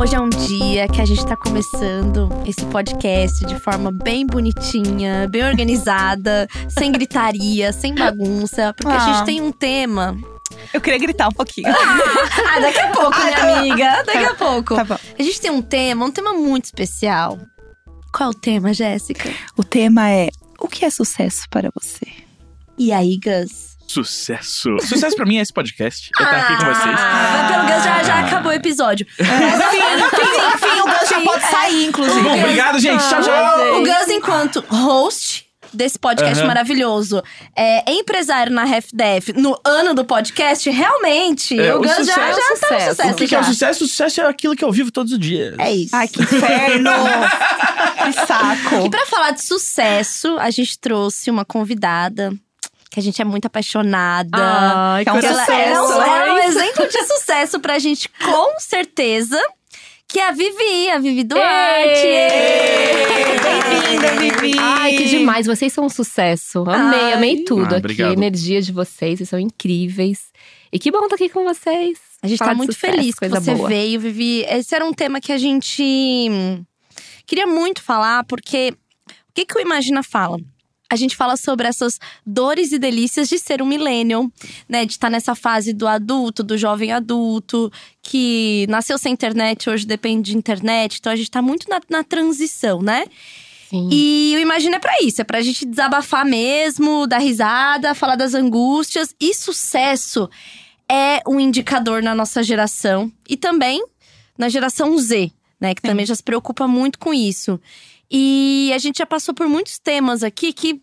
Hoje é um dia que a gente tá começando esse podcast de forma bem bonitinha, bem organizada, sem gritaria, sem bagunça, porque a Ah. gente tem um tema. Eu queria gritar um pouquinho. Ah, daqui a pouco, minha amiga, daqui a pouco. Tá bom. A gente tem um tema, um tema muito especial. Qual é o tema, Jéssica? O tema é: o que é sucesso para você? E aí, Gus? Sucesso. Sucesso pra mim é esse podcast. Eu estar aqui com vocês. Ah, pelo Gus já, já acabou o episódio. Enfim, enfim, o Gus já pode sair, inclusive. Bom, obrigado, gente. Tchau, tchau. O Gus, enquanto host desse podcast Aham. maravilhoso, é empresário na RefDef, no ano do podcast, realmente, É, o Gus já, sucesso- já tá no sucesso. sucesso. O que, que é o sucesso? O sucesso é aquilo que eu vivo todos os dias. É isso. Ai, que inferno! que saco! E pra falar de sucesso, a gente trouxe uma convidada que a gente é muito apaixonada. Ai, que é um Que ela sucesso. é um, é um exemplo de sucesso pra gente, com certeza. Que é a Vivi, a Vivi Duarte. Bem-vinda, Vivi! Ai, que demais. Vocês são um sucesso. Amei, Ai. amei tudo Ah, aqui. obrigado. A energia de vocês, vocês são incríveis. E que bom estar aqui com vocês. A gente Falar tá muito sucesso, feliz que coisa você boa. veio, Vivi. Esse era um tema que a gente queria muito falar, porque o que, que o Imagina fala? A gente fala sobre essas dores e delícias de ser um millennial, né? De estar nessa fase do adulto, do jovem adulto, que nasceu sem internet, hoje depende de internet. Então a gente tá muito na, na transição, né? Sim. E o Imagina é pra isso, é pra gente desabafar mesmo, dar risada, falar das angústias. E sucesso é um indicador na nossa geração e também na geração Z, né? Que também já se preocupa muito com isso. E a gente já passou por muitos temas aqui que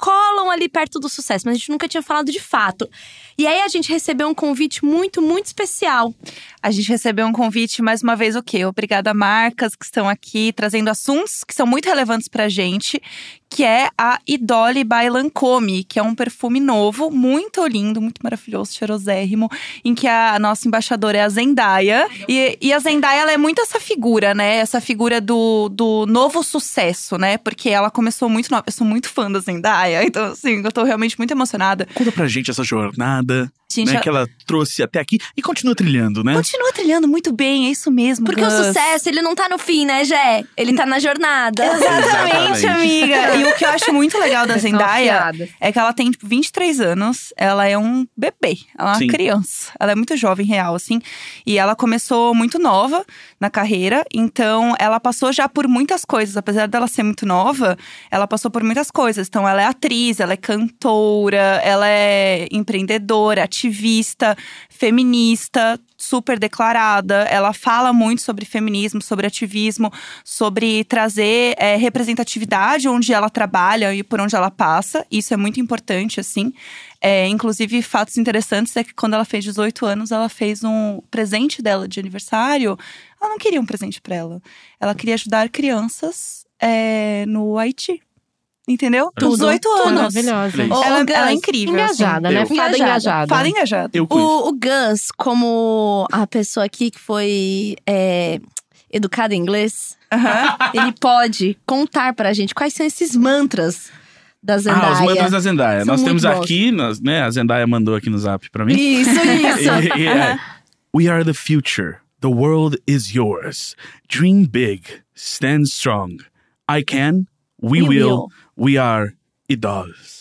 colam ali perto do sucesso, mas a gente nunca tinha falado de fato. E aí a gente recebeu um convite muito, muito especial. A gente recebeu um convite, mais uma vez, o quê? Obrigada marcas que estão aqui trazendo assuntos que são muito relevantes pra gente, que é a Idole by Lancôme, que é um perfume novo, muito lindo, muito maravilhoso, cheirosérrimo, em que a nossa embaixadora é a Zendaya. E, e a Zendaya, ela é muito essa figura, né? Essa figura do, do novo sucesso, né? Porque ela começou muito nova. Eu sou muito fã da Zendaya, então, assim, eu tô realmente muito emocionada. Conta pra gente essa jornada Gente, né, que ela trouxe até aqui e continua trilhando, né? Continua trilhando muito bem, é isso mesmo. Porque Gus. o sucesso, ele não tá no fim, né, Jé? Ele tá na jornada. Exatamente, amiga. E o que eu acho muito legal da Zendaya é que ela tem, tipo, 23 anos. Ela é um bebê. Ela é uma Sim. criança. Ela é muito jovem, real, assim. E ela começou muito nova na carreira. Então, ela passou já por muitas coisas. Apesar dela ser muito nova, ela passou por muitas coisas. Então, ela é atriz, ela é cantora, ela é empreendedora, ativista, feminista, super declarada. Ela fala muito sobre feminismo, sobre ativismo, sobre trazer é, representatividade onde ela trabalha e por onde ela passa. Isso é muito importante, assim. É, inclusive, fatos interessantes é que quando ela fez 18 anos, ela fez um presente dela de aniversário. Ela não queria um presente pra ela. Ela queria ajudar crianças é, no Haiti. Entendeu? Tudo, 18 tudo. anos. Maravilhosa. Ô, Ela, Gus, ela é incrível. Engajada, assim. né? Fada Engajada. engajada. Fala engajada. Eu. O, o Gus, como a pessoa aqui que foi é, educada em inglês, Aham. ele pode contar pra gente quais são esses mantras da Zendaya. Ah, os mantras da Zendaya. São Nós temos bons. aqui, nós, né? A Zendaya mandou aqui no zap pra mim. Isso, isso. E- e é, We are the future. The world is yours. Dream big. Stand strong. I can. We, We will. will. We are idols.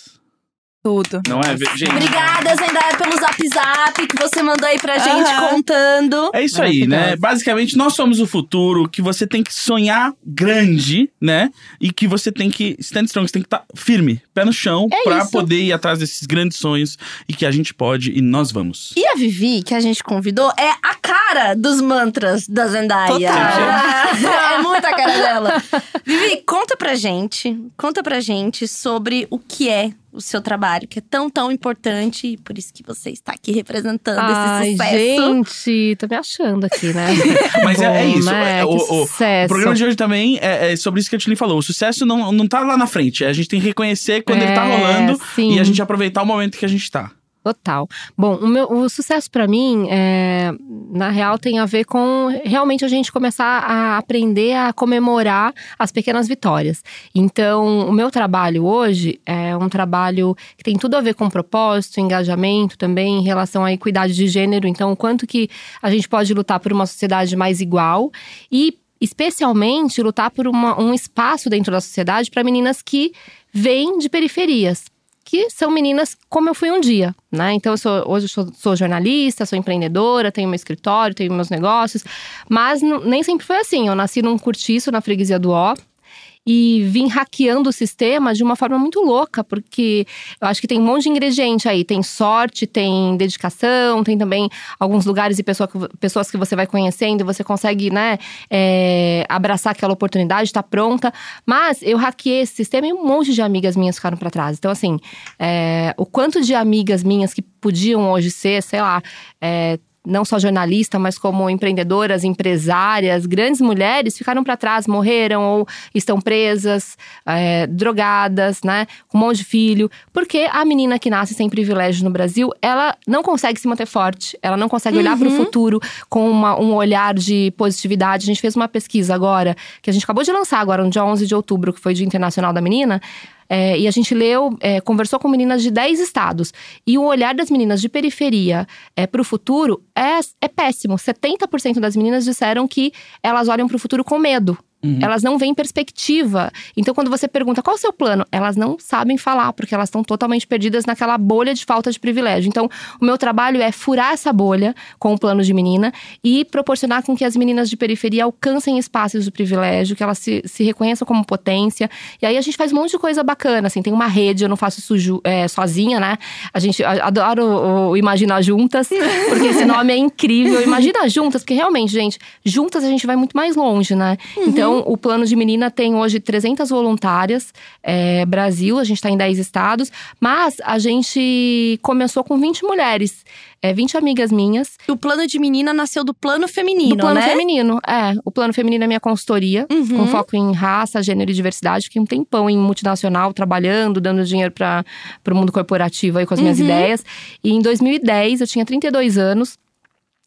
Tudo. Não é, gente? Obrigada, Zendaya, pelo zap zap que você mandou aí pra gente Aham. contando. É isso aí, né? Basicamente, nós somos o futuro, que você tem que sonhar grande, né? E que você tem que stand strong, você tem que estar firme, pé no chão, É pra isso. poder ir atrás desses grandes sonhos e que a gente pode e nós vamos. E a Vivi, que a gente convidou, é a cara dos mantras da Zendaya. Total. é muito a cara dela. Vivi, conta pra gente, conta pra gente sobre o que é o seu trabalho, que é tão, tão importante e por isso que você está aqui representando Ai, esse sucesso. gente, tô me achando aqui, né? Mas é, é Bom, isso. né? é, o, o- o programa de hoje também é, é sobre isso que a Tilly falou. O sucesso não, não tá lá na frente. A gente tem que reconhecer quando ele tá É, rolando sim. e a gente aproveitar o momento que a gente tá. Total. Bom, o, meu, o sucesso para mim, é, na real, tem a ver com realmente a gente começar a aprender a comemorar as pequenas vitórias. Então, o meu trabalho hoje é um trabalho que tem tudo a ver com propósito, engajamento também em relação à equidade de gênero. Então, o quanto que a gente pode lutar por uma sociedade mais igual e especialmente lutar por uma, um espaço dentro da sociedade para meninas que vêm de periferias, que são meninas como eu fui um dia, né? Então, eu sou, hoje eu sou, sou, jornalista, sou empreendedora, tenho meu escritório, tenho meus negócios, mas nem sempre foi assim. Eu nasci num curtiço na freguesia do Ó, e vim hackeando o sistema de uma forma muito louca, porque eu acho que tem um monte de ingrediente aí. Tem sorte, tem dedicação, tem também alguns lugares e pessoa, pessoas que você vai conhecendo e você consegue, né, é, abraçar aquela oportunidade, estar tá pronta. Mas eu hackeei esse sistema e um monte de amigas minhas ficaram para trás. Então, assim, é, o quanto de amigas minhas que podiam hoje ser, sei lá, é, não só jornalista, mas como empreendedoras, empresárias, grandes mulheres ficaram para trás, morreram ou estão presas, é, drogadas, né, com um monte de filho, porque a menina que nasce sem privilégio no Brasil, ela não consegue se manter forte, ela não consegue olhar para o uhum. futuro com uma, um olhar de positividade. A gente fez uma pesquisa agora, que a gente acabou de lançar agora, no dia 11 de outubro, que foi o Dia Internacional da Menina, é, e a gente leu, é, conversou com meninas de 10 estados. E o olhar das meninas de periferia é, para o futuro é, é péssimo. 70% das meninas disseram que elas olham para o futuro com medo. Uhum. Elas não veem perspectiva. Então, quando você pergunta qual é o seu plano, elas não sabem falar, porque elas estão totalmente perdidas naquela bolha de falta de privilégio. Então, o meu trabalho é furar essa bolha com o plano de menina e proporcionar com que as meninas de periferia alcancem espaços de privilégio, que elas se, se reconheçam como potência. E aí a gente faz um monte de coisa bacana, assim, tem uma rede, eu não faço isso é, sozinha, né? A gente adora o, o Imagina Juntas, porque esse nome é incrível. Imagina Juntas, porque realmente, gente, juntas a gente vai muito mais longe, né? Uhum. Então, então, o plano de menina tem hoje 300 voluntárias, é, Brasil, a gente está em 10 estados, mas a gente começou com 20 mulheres. É, 20 amigas minhas. O plano de menina nasceu do plano feminino, do plano né? feminino, é. O plano feminino é minha consultoria, uhum. com foco em raça, gênero e diversidade. Fiquei um tempão em multinacional, trabalhando, dando dinheiro para o mundo corporativo aí com as minhas uhum. ideias. E em 2010, eu tinha 32 anos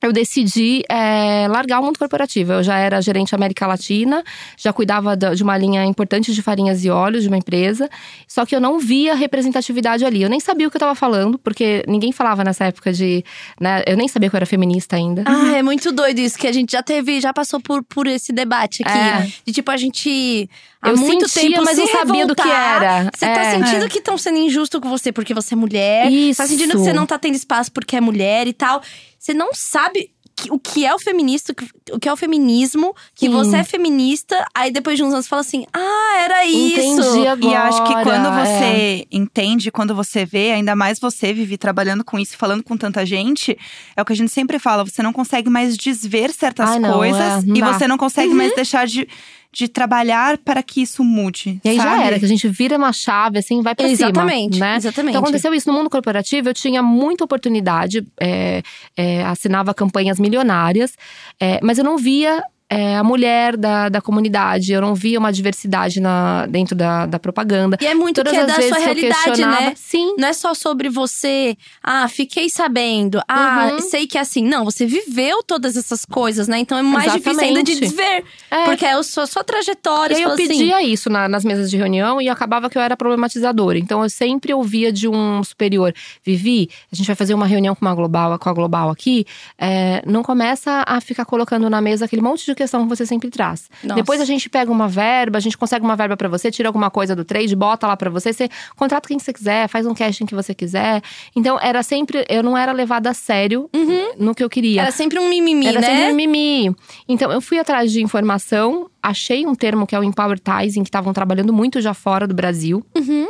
eu decidi é, largar o mundo corporativo. Eu já era gerente América Latina, já cuidava de uma linha importante de farinhas e óleos de uma empresa, só que eu não via representatividade ali. Eu nem sabia o que eu estava falando, porque ninguém falava nessa época de. Né, eu nem sabia que eu era feminista ainda. Ah, é muito doido isso, que a gente já teve, já passou por, por esse debate aqui. É. De tipo, a gente. Há eu muito sentia, tempo mas não sabia do que era. Você tá é. tá sentindo é. que estão sendo injusto com você porque você é mulher. Isso. Tá sentindo que você não tá tendo espaço porque é mulher e tal. Você não sabe o que é o feminista, o que é o feminismo, que Sim. você é feminista, aí depois de uns anos você fala assim: "Ah, era isso". Entendi agora. E acho que quando você é. entende, quando você vê, ainda mais você vive trabalhando com isso, falando com tanta gente, é o que a gente sempre fala, você não consegue mais desver certas Ai, não, coisas é, e você não consegue uhum. mais deixar de de trabalhar para que isso mude. E aí sabe? já era, que a gente vira uma chave, assim, vai pra exatamente, cima. Né? Exatamente. Então aconteceu isso no mundo corporativo, eu tinha muita oportunidade, é, é, assinava campanhas milionárias, é, mas eu não via é, a mulher da, da comunidade. Eu não via uma diversidade na, dentro da, da propaganda. E é muito Todas que é da sua realidade, né? Sim. Não é só sobre você, ah, fiquei sabendo, ah, uhum. sei que é assim. Não, você viveu todas essas coisas, né? Então é mais Exatamente. difícil ainda de desver. É. Porque é a sua, sua trajetória. E eu assim. pedia isso na, nas mesas de reunião e acabava que eu era problematizadora. Então eu sempre ouvia de um superior: Vivi, a gente vai fazer uma reunião com uma global, com a global aqui. É, não começa a ficar colocando na mesa aquele monte de questão que você sempre traz. Nossa. Depois a gente pega uma verba, a gente consegue uma verba para você, tira alguma coisa do trade, bota lá para você, você contrata quem você quiser, faz um casting que você quiser. Então era sempre, eu não era levada a sério uhum. no que eu queria. Era sempre um mimimi, era né? Era sempre um mimimi. Então eu fui atrás de informação, achei um termo que é o empowertizing, que estavam trabalhando muito já fora do Brasil. Uhum.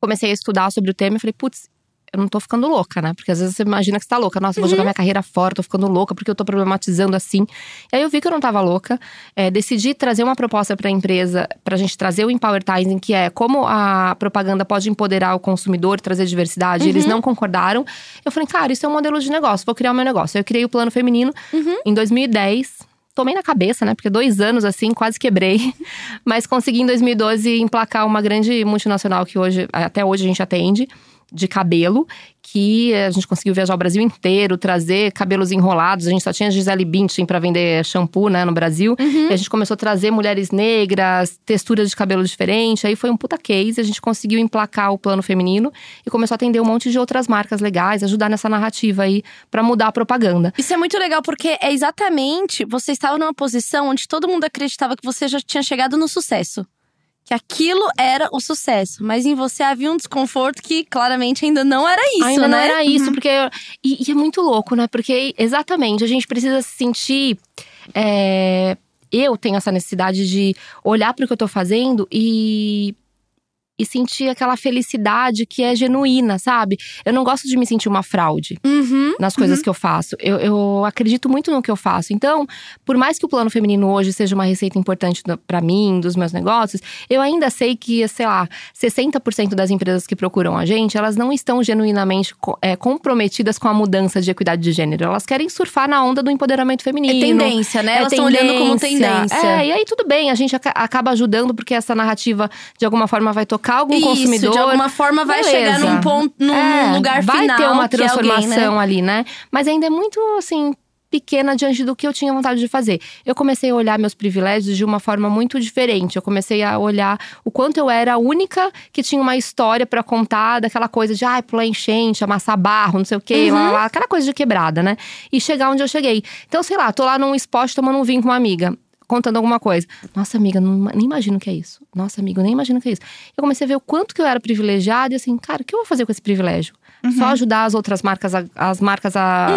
Comecei a estudar sobre o tema e falei, putz, eu não tô ficando louca, né? Porque às vezes você imagina que você tá louca. Nossa, eu vou jogar uhum. minha carreira fora, tô ficando louca porque eu tô problematizando assim. E aí eu vi que eu não tava louca. É, decidi trazer uma proposta pra empresa, pra gente trazer o Empowertizing, que é como a propaganda pode empoderar o consumidor, trazer diversidade. Uhum. Eles não concordaram. Eu falei, cara, isso é um modelo de negócio, vou criar o meu negócio. Eu criei o plano feminino uhum. em 2010 tomei na cabeça, né? Porque dois anos assim, quase quebrei. Mas consegui em 2012 emplacar uma grande multinacional que hoje, até hoje a gente atende de cabelo que a gente conseguiu viajar o Brasil inteiro, trazer cabelos enrolados. A gente só tinha Gisele Bündchen para vender shampoo, né, no Brasil. Uhum. E a gente começou a trazer mulheres negras, texturas de cabelo diferente. Aí foi um puta case, a gente conseguiu emplacar o plano feminino e começou a atender um monte de outras marcas legais, ajudar nessa narrativa aí para mudar a propaganda. Isso é muito legal porque é exatamente você estava numa posição onde todo mundo acreditava que você já tinha chegado no sucesso. Que aquilo era o sucesso, mas em você havia um desconforto que claramente ainda não era isso, Ainda né? não era isso, porque. E, e é muito louco, né? Porque, exatamente, a gente precisa se sentir. é, eu tenho essa necessidade de olhar para o que eu tô fazendo e. E sentir aquela felicidade que é genuína, sabe? Eu não gosto de me sentir uma fraude Uhum. nas coisas que eu faço. Eu, eu acredito muito no que eu faço. Então, por mais que o plano feminino hoje seja uma receita importante pra mim, dos meus negócios, eu ainda sei que, sei lá, 60% das empresas que procuram a gente, elas não estão genuinamente é, comprometidas com a mudança de equidade de gênero. Elas querem surfar na onda do empoderamento É feminino. tendência, né? É Elas estão olhando como tendência. É, e aí tudo bem, a gente aca- acaba ajudando porque essa narrativa de alguma forma vai tocar algum Isso, consumidor. de alguma forma vai Beleza. chegar num ponto, num, É, lugar vai final. ter uma é alguém, né? transformação ali, né? Mas ainda é muito assim pequena diante do que eu tinha vontade de fazer. Eu comecei a olhar meus privilégios de uma forma muito diferente. Eu comecei a olhar o quanto eu era a única que tinha uma história pra contar daquela coisa de ai, pular enchente, amassar barro, não sei o quê, lá, lá, lá, aquela coisa de quebrada, né? E chegar onde eu cheguei. Então, sei lá, tô lá num esporte tomando um vinho com uma amiga. Contando alguma coisa. Nossa, amiga, não, nem imagino o que é isso. Nossa, amiga, eu nem imagino que é isso. Eu comecei a ver o quanto que eu era privilegiada e assim, cara, o que eu vou fazer com esse privilégio? Só ajudar as outras marcas, a- as marcas a.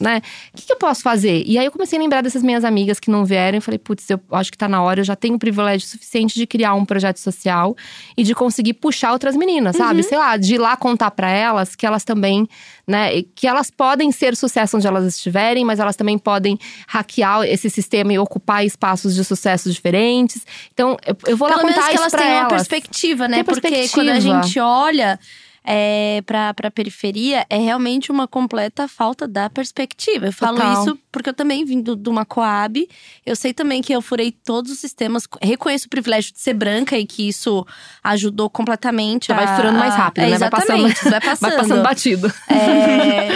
né? O que, que eu posso fazer? E aí eu comecei a lembrar dessas minhas amigas que não vieram e falei, putz, eu acho que tá na hora, eu já tenho o privilégio suficiente de criar um projeto social e de conseguir puxar outras meninas, sabe? Sei lá, de ir lá contar pra elas que elas também, né, que elas podem ser sucesso onde elas estiverem, mas elas também podem hackear esse sistema e ocupar espaços de sucesso diferentes. Então, eu, eu vou lá Pelo menos contar que isso elas tenham uma elas. perspectiva, né? Tem Porque perspectiva. quando a gente olha é, pra, pra periferia, é realmente uma completa falta da perspectiva. Eu falo Total. isso porque eu também vim do- de uma Coab. Eu sei também que eu furei todos os sistemas. Reconheço o privilégio de ser branca e que isso ajudou completamente. Vai a- furando mais rápido, é, né? Vai passando- vai passando. Vai passando batido. É,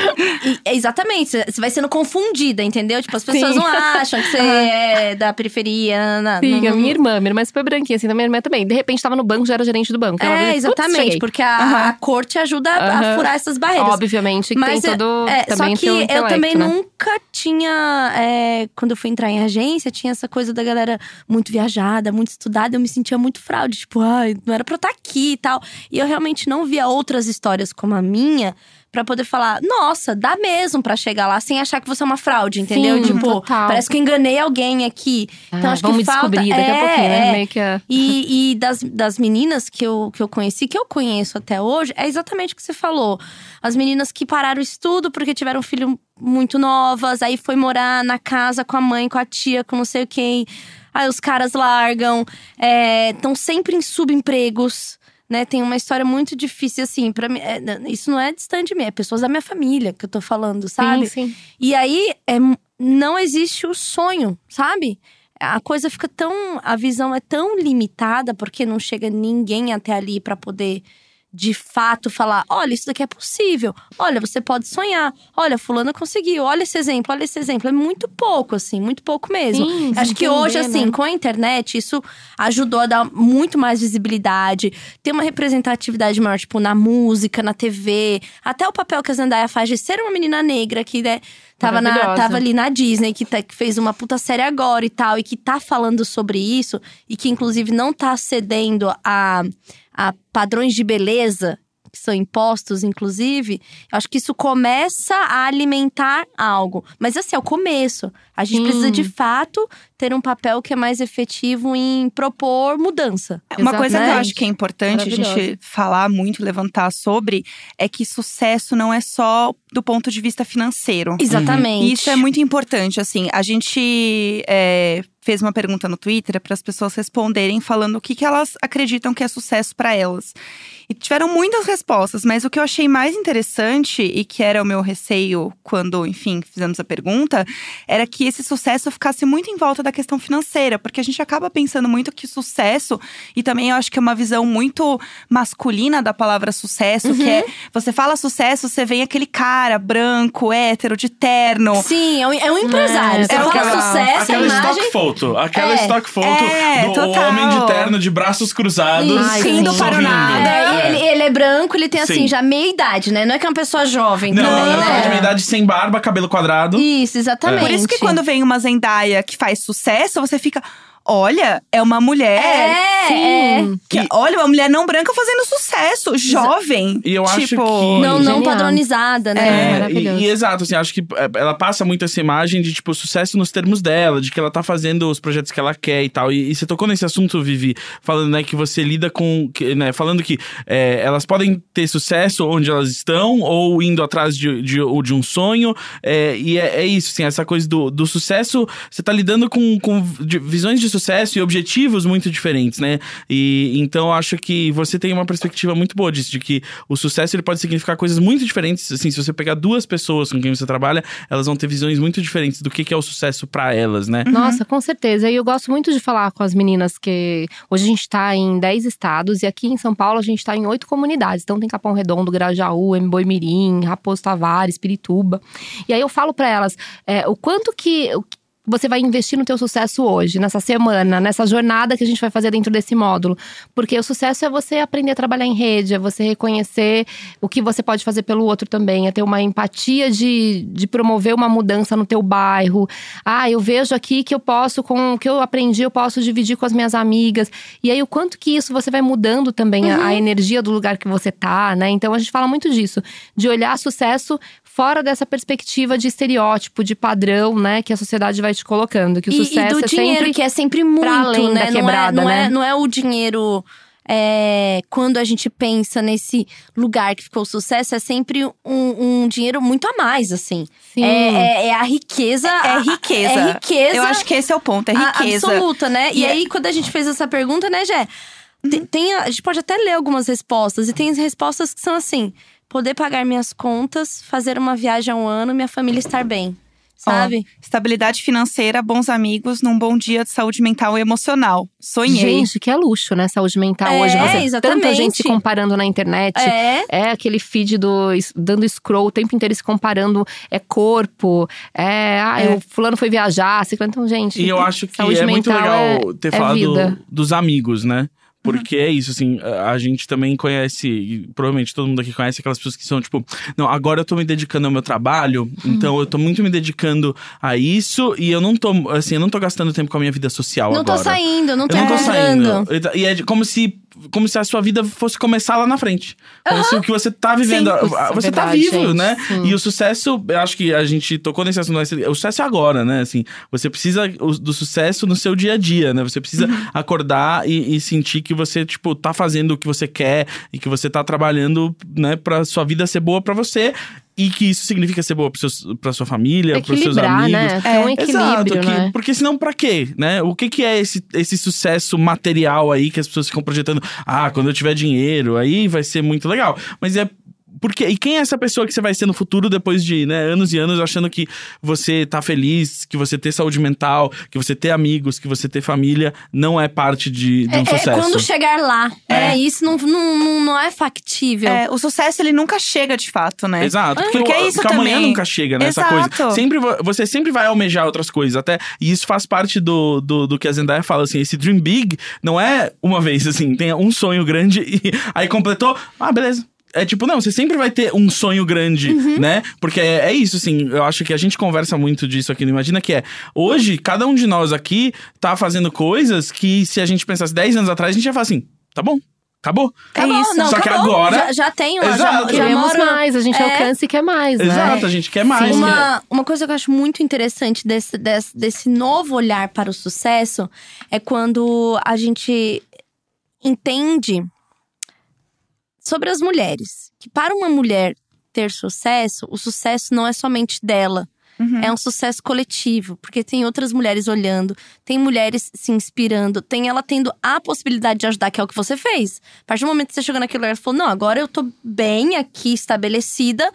e- é exatamente, você vai sendo confundida, entendeu? Tipo, as pessoas Sim. não acham que você é da periferia. na- Sim, não- a minha irmã, minha irmã é super branquinha, assim, da minha irmã também. De repente tava no banco, já era gerente do banco. É, "Putz, exatamente, cheguei." porque a, a corte ajuda a- a furar essas barreiras. Obviamente que Mas tem todo é, também só que eu também né? nunca tinha. É, quando eu fui entrar em agência, tinha essa coisa da galera muito viajada, muito estudada. Eu me sentia muito fraude, tipo, ai, não era pra eu estar aqui e tal. E eu realmente não via outras histórias como a minha pra poder falar, nossa, dá mesmo pra chegar lá sem achar que você é uma fraude, entendeu? Sim, tipo, total. parece que eu enganei alguém aqui. Então Ah, acho vamos que falta. descobrir daqui a é, pouquinho, né? é. Meio que a... E, e das, das meninas que eu, que eu conheci, que eu conheço até hoje, é exatamente o que você falou. As meninas que pararam o estudo porque tiveram um filho muito novas, aí foi morar na casa com a mãe, com a tia, com não sei quem. Aí os caras largam, estão sempre em subempregos. Né, tem uma história muito difícil, assim, para mim. é, isso não é distante de mim, é pessoas da minha família que eu tô falando, sabe? Sim, sim. E aí é, não existe o sonho, sabe? A coisa fica tão. A visão é tão limitada porque não chega ninguém até ali pra poder de fato falar: olha, isso daqui é possível. Olha, você pode sonhar. Olha, Fulano conseguiu. Olha esse exemplo, olha esse exemplo. É muito pouco, assim, muito pouco mesmo. Sim, Acho que entender, hoje, assim, né? com a internet, isso ajudou a dar muito mais visibilidade, ter uma representatividade maior, tipo, na música, na TV. Até o papel que a Zendaya faz de ser uma menina negra que, né, tava, na, tava ali na Disney, que, tá- que fez uma puta série agora e tal, e que tá falando sobre isso, e que inclusive não tá cedendo a, a padrões de beleza que são impostos, inclusive, eu acho que isso começa a alimentar algo. Mas assim, é o começo. A gente Sim. precisa, de fato, ter um papel que é mais efetivo em propor mudança. Uma coisa que eu Exatamente. acho que é importante a gente falar muito, levantar sobre, é que sucesso não é só do ponto de vista financeiro. Exatamente. E isso é muito importante, assim. A gente é, fez uma pergunta no Twitter para as pessoas responderem falando o que, que elas acreditam que é sucesso para elas. E tiveram muitas respostas, mas o que eu achei mais interessante e que era o meu receio quando, enfim, fizemos a pergunta, era que esse sucesso ficasse muito em volta da questão financeira, porque a gente acaba pensando muito que sucesso, e também eu acho que é uma visão muito masculina da palavra sucesso, que é você fala sucesso, você vem aquele cara branco, hétero, de terno. Sim, é um, é um empresário. É, Você é fala aquela, sucesso, aquela imagem. stock photo. Aquela É, stock photo é, do total. homem de terno de braços cruzados. Isso. Indo para o nada. É, ele, ele é branco, ele tem assim, Sim. já meia idade, né? Não é que é uma pessoa jovem Não, também, ela tá né? de meia idade sem barba, cabelo quadrado. Isso, exatamente. Por isso que quando vem uma Zendaya que faz sucesso, você fica. Olha, é uma mulher. É, é. Que, olha, uma mulher não branca fazendo sucesso, jovem. E eu acho tipo, que- Não, não Genial. padronizada, né? É, É, maravilhoso. e, e exato, assim, acho que é, ela passa muito essa imagem de, tipo, sucesso nos termos dela, de que ela tá fazendo os projetos que ela quer e tal. E, e você tocou nesse assunto, Vivi, falando, né, que você lida com. Que, né, falando que é, elas podem ter sucesso onde elas estão, ou indo atrás de, de, de um sonho. é, e é, é isso, assim, essa coisa do, do sucesso, você tá lidando com, com de- visões de sucesso e objetivos muito diferentes, né? E então acho que você tem uma perspectiva muito boa disso, de que o sucesso ele pode significar coisas muito diferentes. Assim, se você pegar duas pessoas com quem você trabalha, elas vão ter visões muito diferentes do que, que é o sucesso pra elas, né? Nossa, com certeza. E eu gosto muito de falar com as meninas que hoje a gente está em 10 estados e aqui em São Paulo a gente está em oito comunidades. Então tem Capão Redondo, Grajaú, Mboi Mirim, Raposo Tavares, Pirituba. E aí eu falo para elas é, o quanto que você vai investir no teu sucesso hoje, nessa semana, nessa jornada que a gente vai fazer dentro desse módulo. Porque o sucesso é você aprender a trabalhar em rede, é você reconhecer o que você pode fazer pelo outro também, é ter uma empatia de, de promover uma mudança no teu bairro. Ah, eu vejo aqui que eu posso, com o que eu aprendi, eu posso dividir com as minhas amigas. E aí, o quanto que isso você vai mudando também a, a energia do lugar que você tá, né? Então, a gente fala muito disso, de olhar sucesso fora dessa perspectiva de estereótipo, de padrão, né? Que a sociedade vai te colocando. Que o E, e sucesso do é dinheiro, sempre que é sempre muito, além né? da não, é, quebrada, não, é, né? não é o dinheiro. é, quando a gente pensa nesse lugar que ficou sucesso, é sempre um, um dinheiro muito a mais, assim. Sim. É, é- é a riqueza. É a- riqueza. É riqueza. Eu acho que esse é o ponto, é a- riqueza. absoluta, né? E, E é- aí, quando a gente fez essa pergunta, né, Jé? Tem, tem a, a gente pode até ler algumas respostas. E tem respostas que são assim: poder pagar minhas contas, fazer uma viagem a um ano, minha família estar bem. Sabe? estabilidade financeira, bons amigos, num bom dia de saúde mental e emocional. Sonhei. Gente, que é luxo, né? Saúde mental É, hoje. Você, tanta exatamente. gente se comparando na internet. É. É aquele feed do dando scroll o tempo inteiro se comparando. É corpo. É, ah, É. o fulano foi viajar. Então, gente. E eu acho que saúde é muito mental legal é- ter é falado vida. dos amigos, né? Porque é isso, assim, a a gente também conhece, e provavelmente todo mundo aqui conhece aquelas pessoas que são tipo, não, agora eu tô me dedicando ao meu trabalho, então eu tô muito me dedicando a isso e eu não tô, assim, eu não tô gastando tempo com a minha vida social Não agora. tô saindo, não tô Eu não tô saindo. E é como se, como se a sua vida fosse começar lá na frente. Como se o que você tá vivendo. Sim. ah, você Isso é tá verdade, vivo, gente. né? Sim. E o sucesso, eu acho que a gente tocou nesse assunto. O sucesso é agora, né? Assim, você precisa do sucesso no seu dia a dia, né? Você precisa Uhum. acordar e, e sentir que você, tipo, tá fazendo o que você quer e que você tá trabalhando, né, pra sua vida ser boa pra você. E que isso significa ser boa pra sua família, pros seus Equilibrar, amigos. né? Ter um equilíbrio, Exato, que- né? porque senão pra quê, né? O que que é esse, esse sucesso material aí que as pessoas ficam projetando? Ah, quando eu tiver dinheiro, aí vai ser muito legal. Mas é porque e quem é essa pessoa que você vai ser no futuro depois de né, anos e anos achando que você tá feliz, que você ter saúde mental, que você ter amigos, que você ter família não é parte de, de um É, é sucesso? quando chegar lá. É, isso não, não, não, é factível. É, o sucesso, ele nunca chega de fato, né? Exato, porque, Porque é isso porque amanhã também. nunca chega nessa Exato. coisa. Sempre, vo- você sempre vai almejar outras coisas, até. E isso faz parte do, do, do que a Zendaya fala, assim, esse dream big não é uma vez, assim, tem um sonho grande e aí completou, ah, beleza. É tipo, não, você sempre vai ter um sonho grande, Uhum. né? Porque é, é isso, assim, eu acho que a gente conversa muito disso aqui no Imagina, que é, hoje, cada um de nós aqui tá fazendo coisas que se a gente pensasse 10 anos atrás, a gente ia falar assim, tá bom, acabou. Acabou, É isso. não, Só que acabou. agora- Já, já já, Exato. já Queremos moro... mais, a gente É. alcança e quer mais, né? Exato, a gente quer mais. né? Uma, uma coisa que eu acho muito interessante desse, desse, desse novo olhar para o sucesso é quando a gente entende sobre as mulheres. Que para uma mulher ter sucesso, o sucesso não é somente dela. Uhum. É um sucesso coletivo, porque tem outras mulheres olhando, tem mulheres se inspirando, tem ela tendo a possibilidade de ajudar, que é o que você fez. A partir do momento que você chegou naquele lugar e falou: não, agora eu tô bem aqui estabelecida,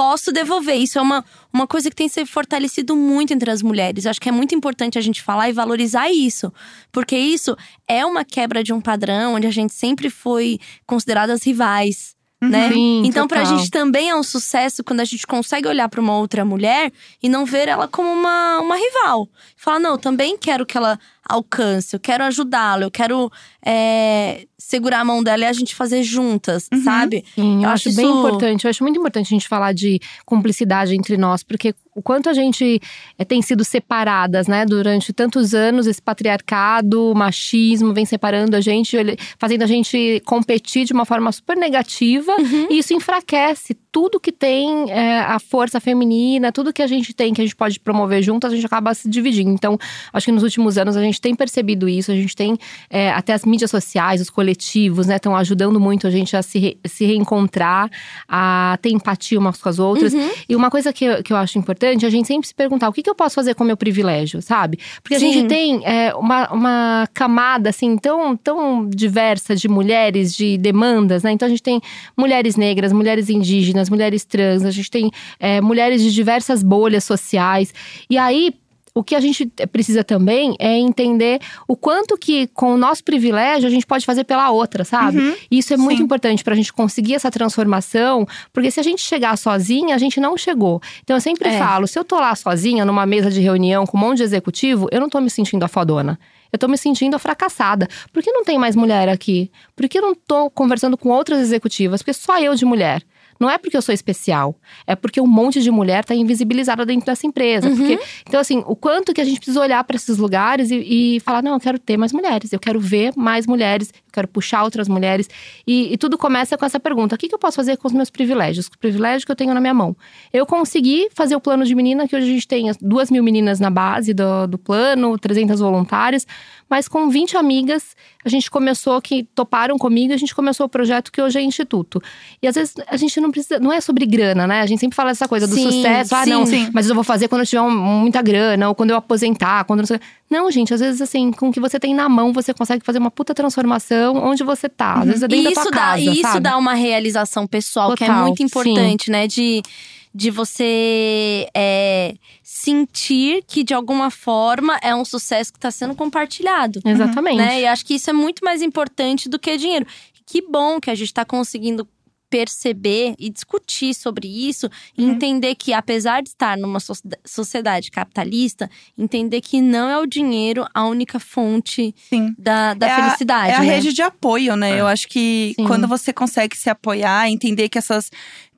posso devolver. Isso é uma, uma coisa que tem se fortalecido muito entre as mulheres. Eu acho que é muito importante a gente falar e valorizar isso. Porque isso é uma quebra de um padrão onde a gente sempre foi consideradas rivais. Né? Sim, então, pra total. gente também é um sucesso quando a gente consegue olhar pra uma outra mulher e não ver ela como uma, uma rival. Falar, não, eu também quero que ela alcance, eu quero ajudá-la, eu quero é, segurar a mão dela e a gente fazer juntas, sabe? Sim, eu, Eu acho, acho bem isso- importante. Eu acho muito importante a gente falar de cumplicidade entre nós, porque o quanto a gente eh, tem sido separadas, né, durante tantos anos, esse patriarcado, o machismo vem separando a gente, fazendo a gente competir de uma forma super negativa, e isso enfraquece tudo que tem eh, a força feminina, tudo que a gente tem, que a gente pode promover juntas, a gente acaba se dividindo. Então, acho que nos últimos anos a gente tem percebido isso, a gente tem eh, até as mídias sociais, os coletivos, né, estão ajudando muito a gente a se, re- se reencontrar, a ter empatia umas com as outras. E uma coisa que eu, que eu acho importante é a gente sempre se perguntar o que, que eu posso fazer com o meu privilégio, sabe? Porque a Sim. gente tem é, uma, uma camada assim tão, tão diversa de mulheres, de demandas, né? Então a gente tem mulheres negras, mulheres indígenas, mulheres trans, a gente tem é, mulheres de diversas bolhas sociais. E aí, o que a gente precisa também é entender o quanto que, com o nosso privilégio, a gente pode fazer pela outra, sabe? Uhum. E Isso é muito Sim. importante pra gente conseguir essa transformação, porque se a gente chegar sozinha, a gente não chegou. Então eu sempre É. falo, se eu tô lá sozinha numa mesa de reunião com um monte de executivo, eu não tô me sentindo a fodona. Eu tô me sentindo a fracassada. Por que não tem mais mulher aqui? Por que eu não tô conversando com outras executivas? Porque só eu de mulher. Não é porque eu sou especial, é porque um monte de mulher tá invisibilizada dentro dessa empresa. Porque, então, assim, o quanto que a gente precisa olhar para esses lugares e, e falar: não, eu quero ter mais mulheres, eu quero ver mais mulheres, quero puxar outras mulheres. E, e tudo começa com essa pergunta: o que, que eu posso fazer com os meus privilégios? Com o privilégio que eu tenho na minha mão. Eu consegui fazer o plano de menina, que hoje a gente tem as duas mil meninas na base do, do plano, 300 voluntárias, mas com 20 amigas, a gente começou, que toparam comigo, a gente começou o projeto que hoje é Instituto. E às vezes a gente não precisa, não é sobre grana, né? A gente sempre fala essa coisa do Sim, sucesso. Ah, sim. não, Sim. mas eu vou fazer quando eu tiver um- muita grana, ou quando eu aposentar, quando não sei. Não, gente, às vezes assim, com o que você tem na mão, você consegue fazer uma puta transformação onde você tá. Às vezes é E dentro da isso tua dá, casa, e isso sabe? dá uma realização pessoal que é Total, muito sim. importante, né? De, de você é, sentir que de alguma forma é um sucesso que está sendo compartilhado. Exatamente. Né? E acho que isso é muito mais importante do que dinheiro. Que bom que a gente está conseguindo perceber e discutir sobre isso e entender que apesar de estar numa soci- sociedade capitalista, entender que não é o dinheiro a única fonte Sim. da, da É a- felicidade. É a né? rede de apoio, né? Eu acho que Sim. quando você consegue se apoiar, entender que essas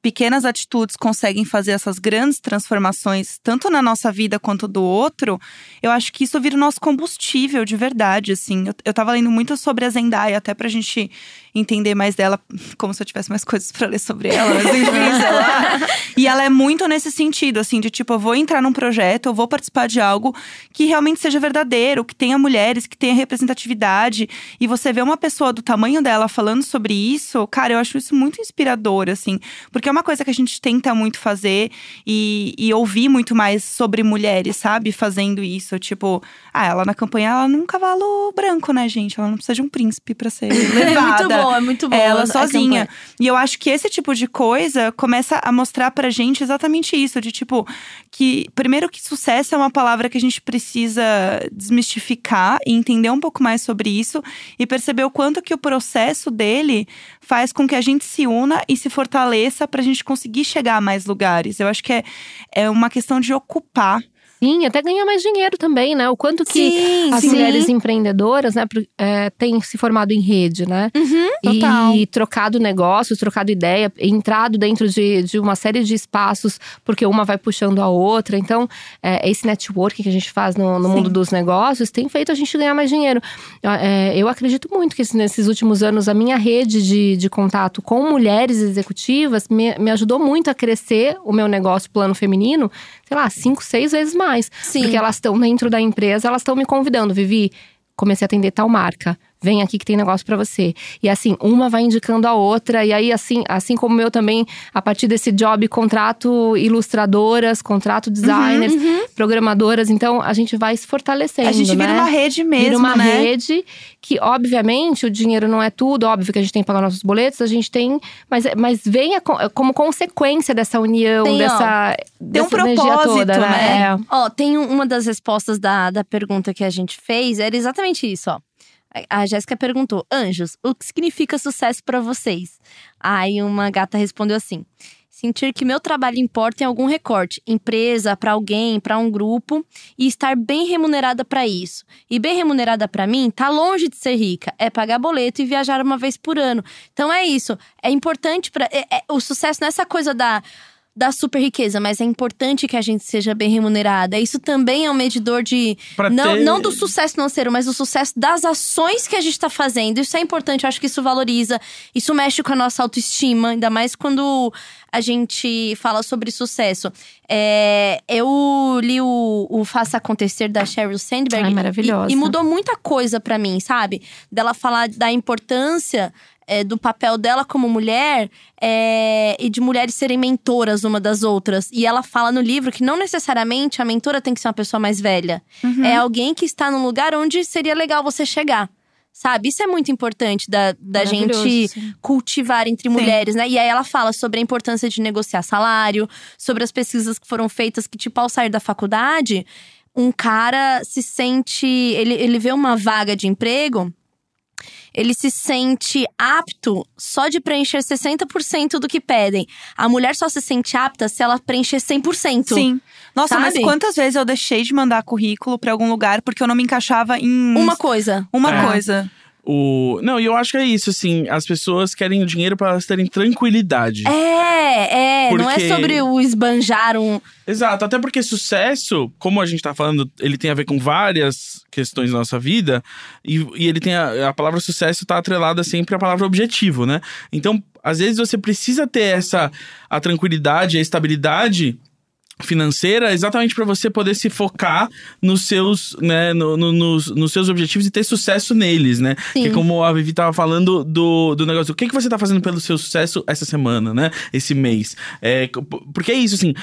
pequenas atitudes conseguem fazer essas grandes transformações, tanto na nossa vida quanto do outro, eu acho que isso vira o nosso combustível de verdade, assim. Eu, eu tava lendo muito sobre a Zendaya, até pra gente entender mais dela, como se eu tivesse mais coisas pra ler sobre ela, mas enfim, sei lá. E ela é muito nesse sentido, assim, de tipo, eu vou entrar num projeto, eu vou participar de algo que realmente seja verdadeiro, que tenha mulheres, que tenha representatividade. E você vê uma pessoa do tamanho dela falando sobre isso, cara, eu acho isso muito inspirador, assim. Porque é uma coisa que a gente tenta muito fazer e, e ouvir muito mais sobre mulheres, sabe? Fazendo isso. Tipo, ah, ela na campanha, ela num cavalo branco, né, gente? Ela não precisa de um príncipe pra ser É levada. muito bom, é muito bom. Ela a sozinha. campanha. E eu acho que esse tipo de coisa começa a mostrar pra gente exatamente isso: de tipo, que primeiro que sucesso é uma palavra que a gente precisa desmistificar e entender um pouco mais sobre isso e perceber o quanto que o processo dele faz com que a gente se una e se fortaleça pra gente conseguir chegar a mais lugares. Eu acho que é, é uma questão de ocupar. Sim, até ganhar mais dinheiro também, né? O quanto que Sim, as sim. mulheres empreendedoras, né, é, têm se formado em rede, né? Uhum. Total. E trocado negócios, trocado ideia, entrado dentro de, de uma série de espaços, porque uma vai puxando a outra. Então, é, esse network que a gente faz no, no mundo dos negócios tem feito a gente ganhar mais dinheiro. É, eu acredito muito que nesses últimos anos a minha rede de, de contato com mulheres executivas me, me ajudou muito a crescer o meu negócio plano feminino, sei lá, cinco, seis vezes mais. Sim. Porque elas estão dentro da empresa, elas estão me convidando, Vivi. Comecei a atender tal marca. Vem aqui que tem negócio para você. E assim, uma vai indicando a outra, e aí assim, assim como eu também, a partir desse job, contrato ilustradoras, contrato designers, uhum. programadoras, então a gente vai se fortalecendo, A gente vira né? uma rede mesmo, Vira uma né? rede que, obviamente, o dinheiro não é tudo, óbvio que a gente tem que pagar nossos boletos, a gente tem. Mas, mas vem a co- como consequência dessa união, Tem, ó, dessa, tem um dessa propósito, toda, né? né? É. Ó, tem um- uma das respostas da, da pergunta que a gente fez, era exatamente isso, ó. A- Jéssica perguntou: Anjos, o que significa sucesso pra vocês? Aí uma gata respondeu assim: Sentir que meu trabalho importa em algum recorte, empresa, pra alguém, pra um grupo, e estar bem remunerada pra isso. E bem remunerada pra mim, tá longe de ser rica, é pagar boleto e viajar uma vez por ano. Então é isso. É importante para o sucesso nessa coisa da da super riqueza, mas é importante que a gente seja bem remunerada. Isso também é um medidor de Pra não, ter- não do sucesso financeiro, mas do sucesso das ações que a gente tá fazendo. Isso é importante, eu acho que isso valoriza, isso mexe com a nossa autoestima, ainda mais quando a gente fala sobre sucesso. É, eu li o, o Faça Acontecer da Sheryl Sandberg. Ai, maravilhosa. E, e mudou muita coisa pra mim, sabe? Dela falar da importância é, do papel dela como mulher é, e de mulheres serem mentoras uma das outras. E ela fala no livro que não necessariamente a mentora tem que ser uma pessoa mais velha. É alguém que está num lugar onde seria legal você chegar. Sabe? Isso é muito importante da, da gente sim. cultivar entre mulheres, né? E aí ela fala sobre a importância de negociar salário, sobre as pesquisas que foram feitas que, tipo, ao sair da faculdade, um cara se sente. Ele, ele vê uma vaga de emprego, ele se sente apto só de preencher 60% do que pedem. A mulher só se sente apta se ela preencher 100%. Sim. Nossa, mas Sabe? quantas vezes eu deixei de mandar currículo pra algum lugar porque eu não me encaixava em Uma coisa. uma É. coisa. O... Não, e eu acho que é isso, assim. As pessoas querem o dinheiro para elas terem tranquilidade. É, é. Não é Porque- sobre o esbanjar um. Exato, até porque sucesso, como a gente tá falando, ele tem a ver com várias questões da nossa vida, e, e ele tem a, a palavra sucesso tá atrelada sempre à palavra objetivo, né? Então, às vezes você precisa ter essa a tranquilidade, a estabilidade financeira exatamente para você poder se focar nos seus, né, no- no- nos, nos seus objetivos e ter sucesso neles, né? Sim. Que como a Vivi tava falando do, do negócio, o que, que você tá fazendo pelo seu sucesso essa semana, né? Esse mês. É, porque é isso, assim,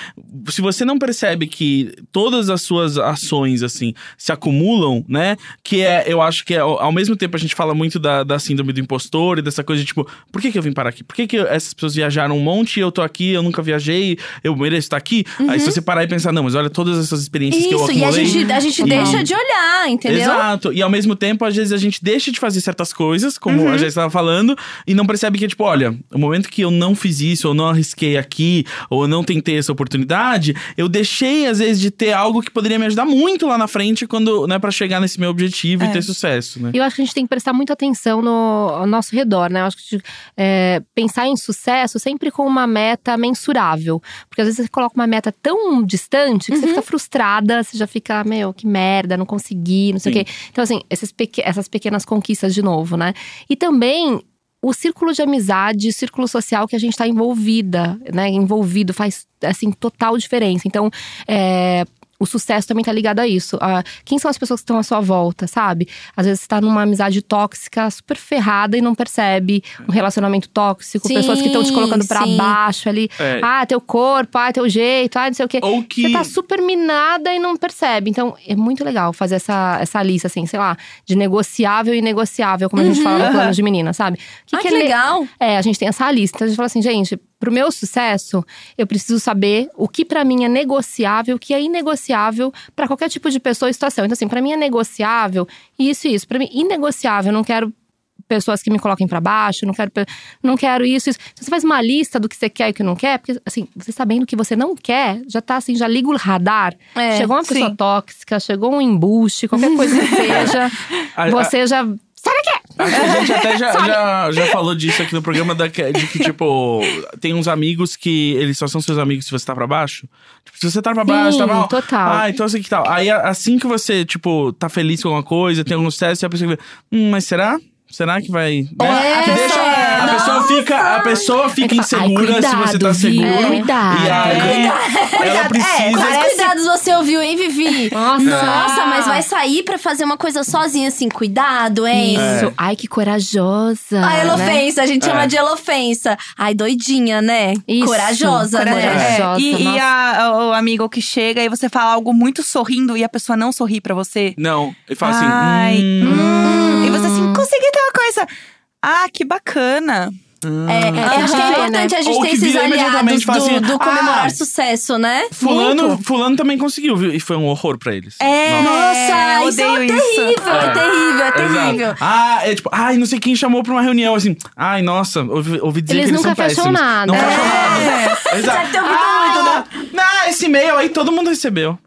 se você não percebe que todas as suas ações, assim, se acumulam, né? Que é, eu acho que é, ao mesmo tempo a gente fala muito da, da síndrome do impostor e dessa coisa de tipo, por que, que eu vim parar aqui? Por que, que essas pessoas viajaram um monte e eu tô aqui, eu nunca viajei, eu mereço estar aqui? Aí se você parar e pensar, não, mas olha todas essas experiências que eu Uhum. Isso, e acumulei. a gente, a gente e- deixa de olhar, entendeu? Exato. E ao mesmo tempo, às vezes a gente deixa de fazer certas coisas, como Uhum. a gente estava falando, e não percebe que, tipo, olha, o momento que eu não fiz isso, ou não arrisquei aqui, ou eu não tentei essa oportunidade, eu deixei, às vezes, de ter algo que poderia me ajudar muito lá na frente, quando, né, para chegar nesse meu objetivo É. e ter sucesso, né? E eu acho que a gente tem que prestar muita atenção no ao nosso redor, né? Eu acho que gente, é, pensar em sucesso sempre com uma meta mensurável. Porque às vezes você coloca uma meta tão distante que você fica frustrada, você já fica, meu, que merda, não consegui, não sei Sim. o quê. Então, assim, peque- essas pequenas conquistas de novo, né? E também. O círculo de amizade, o círculo social que a gente está envolvida, né? Envolvido faz, assim, total diferença. Então, é, o sucesso também tá ligado a isso. Ah, quem são as pessoas que estão à sua volta, sabe? Às vezes você tá numa amizade tóxica, super ferrada e não percebe. Um relacionamento tóxico, Sim, pessoas que estão te colocando pra sim. baixo ali. É. Ah, teu corpo, ah, teu jeito, ah, não sei o quê. Ou que. Você tá super minada e não percebe. Então, é muito legal fazer essa, essa lista, assim, sei lá, de negociável e negociável, como a gente fala no plano de menina, sabe? O Ah, que é ne- legal. é, a gente tem essa lista. Então a gente fala assim, gente, pro meu sucesso, eu preciso saber o que pra mim é negociável, o que é inegociável pra qualquer tipo de pessoa e situação. Então assim, pra mim é negociável isso e isso. Pra mim inegociável, eu não quero pessoas que me coloquem pra baixo, não quero não quero isso, isso. Então você faz uma lista do que você quer e o que não quer, porque assim, você sabendo o que você não quer, já tá assim, já liga o radar. É, chegou uma pessoa sim. tóxica, chegou um embuste, qualquer coisa que seja, você já Sai daqui! A gente até já, já, já falou disso aqui no programa, da, de que, tipo, tem uns amigos que eles só são seus amigos se você tá pra baixo. Tipo, se você tá pra baixo, tá Sim, mal. total. Ah, então assim que tal. Aí assim que você, tipo, tá feliz com alguma coisa, tem algum sucesso, e a pessoa vê, hum, mas será? Será que vai. né? É, que deixa, a pessoa fica, a pessoa fica fala, ai, insegura se cuidado, você tá Vi, seguro. cuidado. E aí ela precisa. Quais cuidados você ouviu, hein, Vivi? Nossa. Nossa, mas vai sair pra fazer uma coisa sozinha, assim, cuidado, hein? Isso. Ai, que corajosa. A né? elofensa, a gente É. chama de elofensa. Ai, doidinha, né? Isso, corajosa, né? corajosa. É, e, e a- o amigo que chega e você fala algo muito sorrindo e a pessoa não sorri pra você. Não, ele fala assim. Ai, hum, hum, E você assim, consegui ter uma coisa. Ah, que bacana. É, eu acho que é importante a gente Ou ter esses aliados do, assim, do comemorar ah, sucesso, né? Fulano, fulano também conseguiu, viu? E foi um horror pra eles. É, Nossa, isso é isso. terrível, é, É. terrível, é Exato. terrível. Ah, é tipo, ai, não sei quem chamou pra uma reunião, assim. Ai, nossa, ouvi, ouvi dizer Eles que eles nunca são fecham péssimos. nada. Não É. fecham nada. Exato. Deve ter ouvido ah, Não, esse e-mail aí todo mundo recebeu.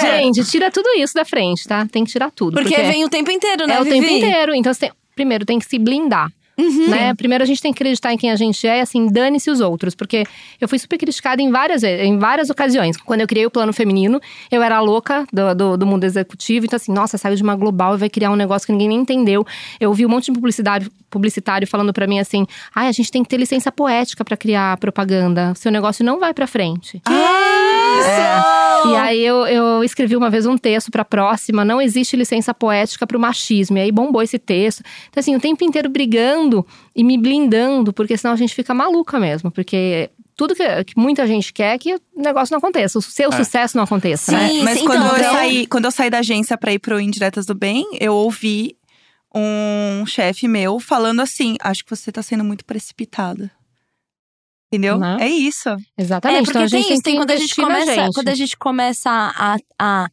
Gente, tira tudo isso da frente, tá? Tem que tirar tudo. Porque, vem o tempo inteiro, né, É o tempo Vivi? inteiro. Então, você tem- primeiro, tem que se blindar. Uhum. Né? Primeiro a gente tem que acreditar em quem a gente é e assim, dane-se os outros. Porque eu fui super criticada em várias, em várias ocasiões. Quando eu criei o plano feminino, eu era a louca do, do, do mundo executivo. Então, assim, nossa, saiu de uma global e vai criar um negócio que ninguém nem entendeu. Eu ouvi um monte de publicidade, publicitário falando pra mim assim: ai, a gente tem que ter licença poética pra criar propaganda. Seu negócio não vai pra frente. Isso! E aí eu, eu escrevi uma vez um texto pra próxima, não existe licença poética pro machismo. E aí bombou esse texto. Então, assim, o tempo inteiro brigando e me blindando, porque senão a gente fica maluca mesmo. Porque tudo que, que muita gente quer é que o negócio não aconteça, o seu sucesso não aconteça, né? Sim, Mas sim, quando, então, eu então- saí, quando eu saí da agência pra ir pro Indiretas do Bem, eu ouvi um chefe meu falando assim: acho que você tá sendo muito precipitada. Entendeu? É isso. Exatamente. É, porque então a gente tem isso, tem que quando a gente começa, gente. quando a gente começa a, a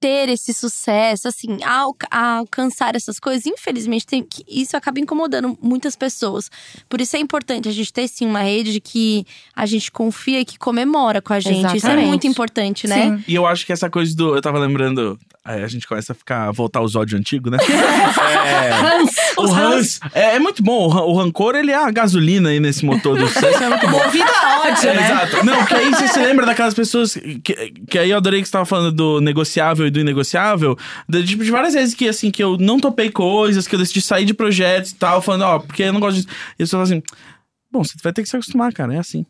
ter esse sucesso, assim, a, a alcançar essas coisas, infelizmente, tem que, isso acaba incomodando muitas pessoas. Por isso é importante a gente ter sim uma rede de que a gente confia e que comemora com a gente. Isso é Exatamente. muito importante, né? Sim. E eu acho que essa coisa do. Eu tava lembrando. Aí a gente começa a ficar. voltar aos ódios antigos, né? é, o Hans. É, é muito bom. O, o rancor, ele é a gasolina aí nesse motor do sucesso. É muito bom. Vida ódio, É, né? Exato. Não, porque aí você se lembra daquelas pessoas que, que aí eu adorei que você tava falando do negociável e do inegociável. De, tipo, de várias vezes que assim, que eu não topei coisas, que eu decidi sair de projetos e tal, falando, ó, porque eu não gosto disso. E eu só falo assim, bom, você vai ter que se acostumar, cara. É assim.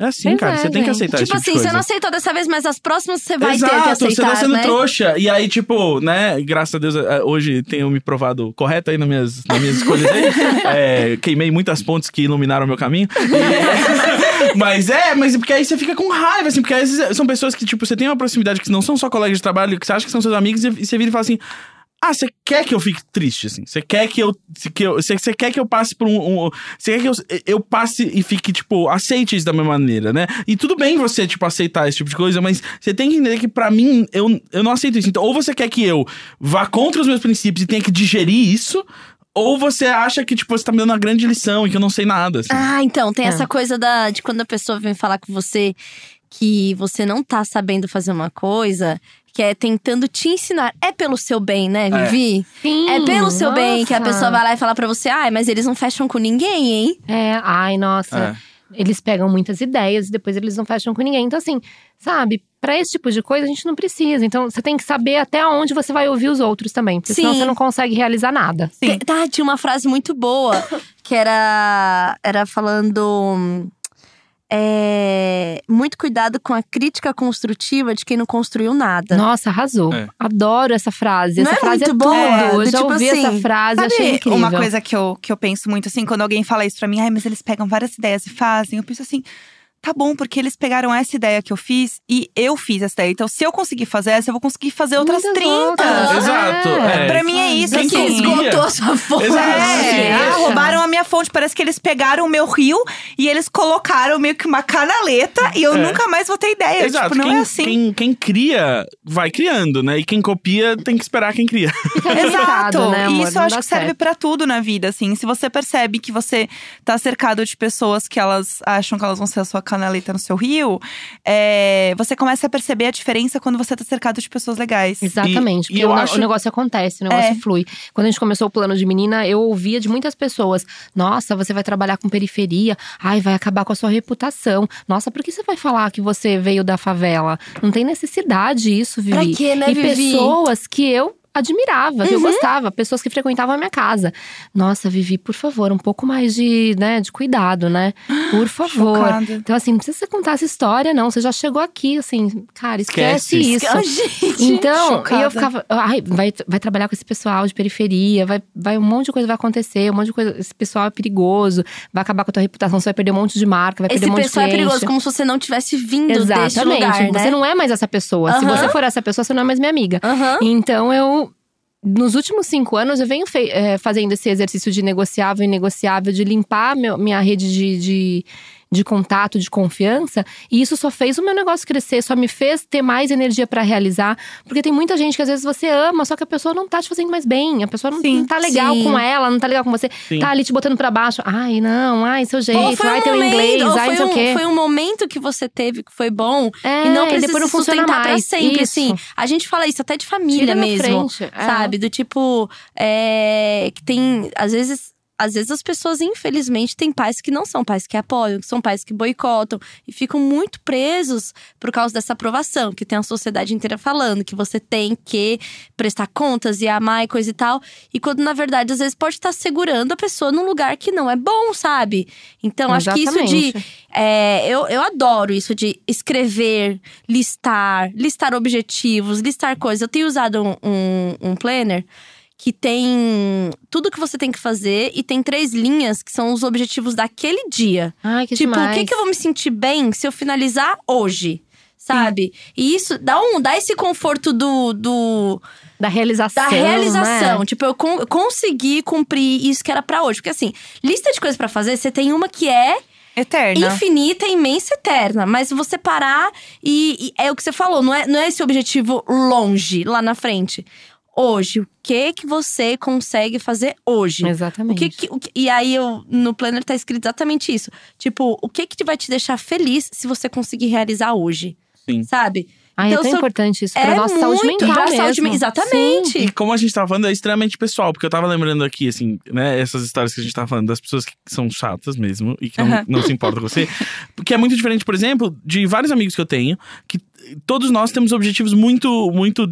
É assim, cara. é, você tem que aceitar Tipo esse tipo assim, de coisa. você não aceitou dessa vez, mas as próximas você vai Exato, ter que aceitar, você tá sendo né? trouxa. E aí, tipo, né, graças a Deus, eh, hoje tenho me provado correto aí nas minhas, nas minhas escolhas aí. É, queimei muitas pontes que iluminaram meu caminho. E- mas é, mas porque aí você fica com raiva, assim, porque às vezes são pessoas que, tipo, você tem uma proximidade que não são só colegas de trabalho, que você acha que são seus amigos, e você vira e fala assim. Ah, você quer que eu fique triste, assim? Você quer que eu. Que eu você, você quer que eu passe por um. um- você quer que eu, eu passe e fique, tipo, aceite isso da mesma maneira, né? E tudo bem você, tipo, aceitar esse tipo de coisa, mas você tem que entender que, pra mim, eu, eu não aceito isso. Então, ou você quer que eu vá contra os meus princípios e tenha que digerir isso, ou você acha que, tipo, você tá me dando uma grande lição e que eu não sei nada, assim. Ah, então, tem É. essa coisa da, de quando a pessoa vem falar com você que você não tá sabendo fazer uma coisa, que é tentando te ensinar. É pelo seu bem, né, É. Vivi? Sim, É pelo seu bem que a nossa. pessoa vai lá e fala pra você, ai, mas eles não fecham com ninguém, hein? É, ai, nossa. É. Eles pegam muitas ideias e depois eles não fecham com ninguém. Então, assim, sabe, pra esse tipo de coisa a gente não precisa. Então, você tem que saber até onde você vai ouvir os outros também. Porque senão Sim. você não consegue realizar nada. Sim. Tá, tinha uma frase muito boa que era, era falando. É, muito cuidado com a crítica construtiva de quem não construiu nada. Nossa, arrasou. É. Adoro essa frase. Não essa é frase muito é boa? tudo. Eu Do já tipo ouvi assim, essa frase, Sabe achei incrível. uma coisa que eu, que eu penso muito, assim, quando alguém fala isso pra mim, ai, mas eles pegam várias ideias e fazem. Eu penso assim, tá bom, porque eles pegaram essa ideia que eu fiz e eu fiz essa ideia. Então, se eu conseguir fazer essa, eu vou conseguir fazer outras Muitas 30. outras. Exato, é. Pra mim é isso, Quem que assim. esgotou a sua. Exato. É, ah, roubaram a minha fonte. Parece que eles pegaram o meu rio e eles colocaram meio que uma canaleta e eu É. nunca mais vou ter ideia. Exato, Tipo, não quem, é assim. quem, quem cria, vai criando, né? E quem copia tem que esperar quem cria. Exato. né, e isso Não eu acho que serve pra tudo na vida, assim. Se você percebe que você tá cercado de pessoas que elas acham que elas vão ser a sua canaleta no seu rio, é, você começa a perceber a diferença quando você tá cercado de pessoas legais. Exatamente, E- porque e eu o, acho- o negócio acontece, o negócio É. flui. Quando a gente começou o plano de menina, eu ouvia de muitas pessoas: Nossa, você vai trabalhar com periferia, ai, vai acabar com a sua reputação. Nossa, por que você vai falar que você veio da favela? Não tem necessidade isso, Vivi. Pra quê, né, e Vivi? pessoas que eu admirava, que eu gostava, pessoas que frequentavam a minha casa. Nossa, Vivi, por favor, um pouco mais de, né, de cuidado, né? Por favor. Chocada. Então, assim, não precisa você contar essa história, não. Você já chegou aqui, assim, cara, esquece, Esquece. isso. Gente. Então, chocada. e eu ficava, ai, vai, vai trabalhar com esse pessoal de periferia, vai, vai um monte de coisa vai acontecer, um monte de coisa. Esse pessoal é perigoso, vai acabar com a tua reputação, você vai perder um monte de marca, vai Esse perder um monte pessoal é de cliente. perigoso, como se você não tivesse vindo desse Exatamente. lugar, né? Você não é mais essa pessoa. Se Aham. você for essa pessoa, você não é mais minha amiga. Aham. Então eu. Nos últimos cinco anos, eu venho eh, fazendo esse exercício de negociável e negociável, de limpar meu- minha rede de, de, de contato, de confiança. E isso só fez o meu negócio crescer, só me fez ter mais energia pra realizar. Porque tem muita gente que às vezes você ama, só que a pessoa não tá te fazendo mais bem. A pessoa não, Sim. não tá legal Sim. com ela, não tá legal com você. Sim. Tá ali te botando pra baixo. Ai, não, ai, seu jeito, foi ai, um teu momento, inglês, ai, não sei um, o quê. foi um momento que você teve que foi bom É, e não e precisa depois não funciona sustentar pra mais. sempre, Isso. assim. A gente fala isso até de família Tira mesmo, frente, é. sabe? Do tipo, é, que tem, às vezes… Às vezes as pessoas, infelizmente, têm pais que não são pais que apoiam, que são pais que boicotam e ficam muito presos por causa dessa aprovação, que tem a sociedade inteira falando que você tem que prestar contas e amar e coisa e tal. E quando, na verdade, às vezes pode estar segurando a pessoa num lugar que não é bom, sabe? Então, acho que isso de Exatamente. é, eu, eu adoro isso de escrever, listar, listar objetivos, listar coisas. Eu tenho usado um, um, um planner que tem tudo que você tem que fazer e tem três linhas que são os objetivos daquele dia. Ai, que tipo, demais. o que, que eu vou me sentir bem se eu finalizar hoje? Sabe? E isso dá, um, dá esse conforto do, do, Da realização. da realização. né? Tipo, eu con- consegui cumprir isso que era pra hoje. Porque assim, lista de coisas pra fazer, você tem uma que é Eterna. infinita, imensa, eterna. Mas você parar e, e é o que você falou, não é, não é esse objetivo longe, lá na frente. Hoje, o que que você consegue fazer hoje? O Exatamente. que que- o que- e aí, eu, no planner tá escrito exatamente isso. Tipo, o que que vai te deixar feliz se você conseguir realizar hoje? Sim. Sabe? Ai, Então, é tão sou- importante isso pra é nossa saúde mental pra mesmo. saúde. Exatamente. E como a gente tava falando, é extremamente pessoal. Porque eu tava lembrando aqui, assim, né? Essas histórias que a gente tava falando das pessoas que são chatas mesmo e que não, Aham. não se importam com você. Porque é muito diferente, por exemplo, de vários amigos que eu tenho, que todos nós temos objetivos muito, muito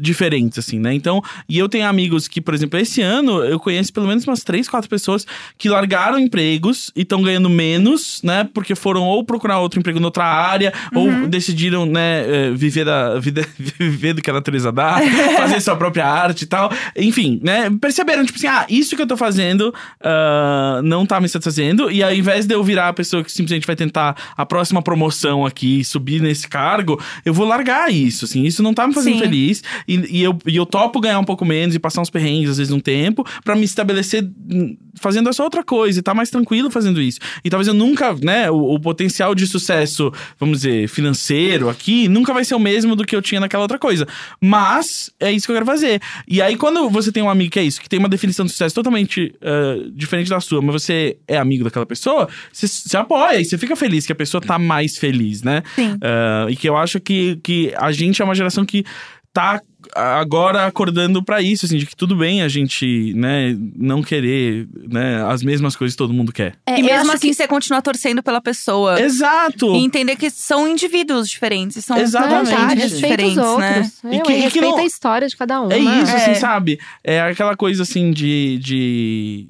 diferentes, assim, né? Então, e eu tenho amigos que, por exemplo, esse ano eu conheço pelo menos umas três, quatro pessoas que largaram empregos e estão ganhando menos, né? Porque foram ou procurar outro emprego noutra área, ou decidiram, né, eh, viver da vida, viver do que a natureza dá, fazer sua própria arte e tal. Enfim, né? Perceberam, tipo assim, ah, isso que eu tô fazendo ah, não tá me satisfazendo. E ao invés de eu virar a pessoa que simplesmente vai tentar a próxima promoção aqui, subir nesse cargo, eu vou largar isso, assim. Isso não tá me fazendo Sim. feliz. E, e eu, e eu topo ganhar um pouco menos e passar uns perrengues, às vezes, um tempo, pra me estabelecer hum, fazendo essa outra coisa e tá mais tranquilo fazendo isso. E talvez eu nunca, né, o, o potencial de sucesso, vamos dizer, financeiro aqui, nunca vai ser o mesmo do que eu tinha naquela outra coisa. Mas é isso que eu quero fazer. E aí, quando você tem um amigo que é isso, que tem uma definição de sucesso totalmente ah, diferente da sua, mas você é amigo daquela pessoa, você, você apoia e você fica feliz que a pessoa tá mais feliz, né? Sim. Ah, e que eu acho que, que a gente é uma geração que tá agora acordando pra isso, assim, de que tudo bem a gente, né, não querer, né, as mesmas coisas que todo mundo quer. É, E mesmo assim, você continua torcendo pela pessoa. Exato! E entender que são indivíduos diferentes, são Exatamente. Respeita os diferentes, né? outros. E que- e que respeita não- a história de cada um. É né? isso, É. assim, sabe? É aquela coisa assim de. de...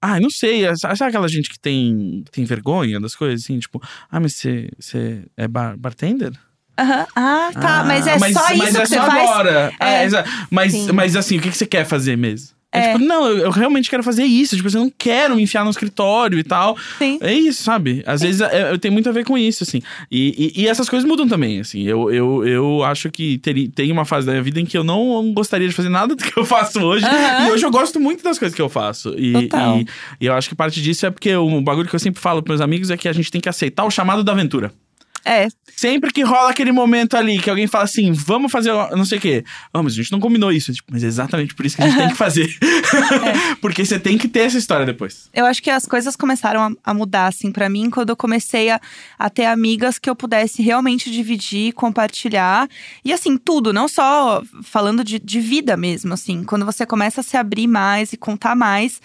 Ah, não sei. Sabe aquela gente que tem, tem vergonha das coisas, assim? Tipo, ah, mas você, você é bar bartender? Aham. Ah, tá. Ah, mas é mas, só mas isso é que você só faz? agora. É, É. mas, Sim. mas assim, o que, que você quer fazer mesmo? É, É. tipo, não, eu, eu realmente quero fazer isso. Tipo, eu não quero me enfiar no escritório e tal. Sim. É isso, sabe? Às vezes é, eu tenho muito a ver com isso, assim. E, e, e essas coisas mudam também, assim. Eu, eu, eu acho que teri- tem uma fase da minha vida em que eu não gostaria de fazer nada do que eu faço hoje. Aham. E hoje eu gosto muito das coisas que eu faço. E, Total. e, e eu acho que parte disso é porque o bagulho que eu sempre falo pros meus amigos é que a gente tem que aceitar o chamado da aventura. É. Sempre que rola aquele momento ali que alguém fala assim, vamos fazer não sei o quê. Ah, mas a gente não combinou isso. Tipo, mas é exatamente por isso que a gente tem que fazer. Porque você tem que ter essa história depois. Eu acho que as coisas começaram a, a mudar, assim, pra mim, quando eu comecei a, a ter amigas que eu pudesse realmente dividir, compartilhar. E, assim, tudo, não só falando de, de vida mesmo, assim. Quando você começa a se abrir mais e contar mais,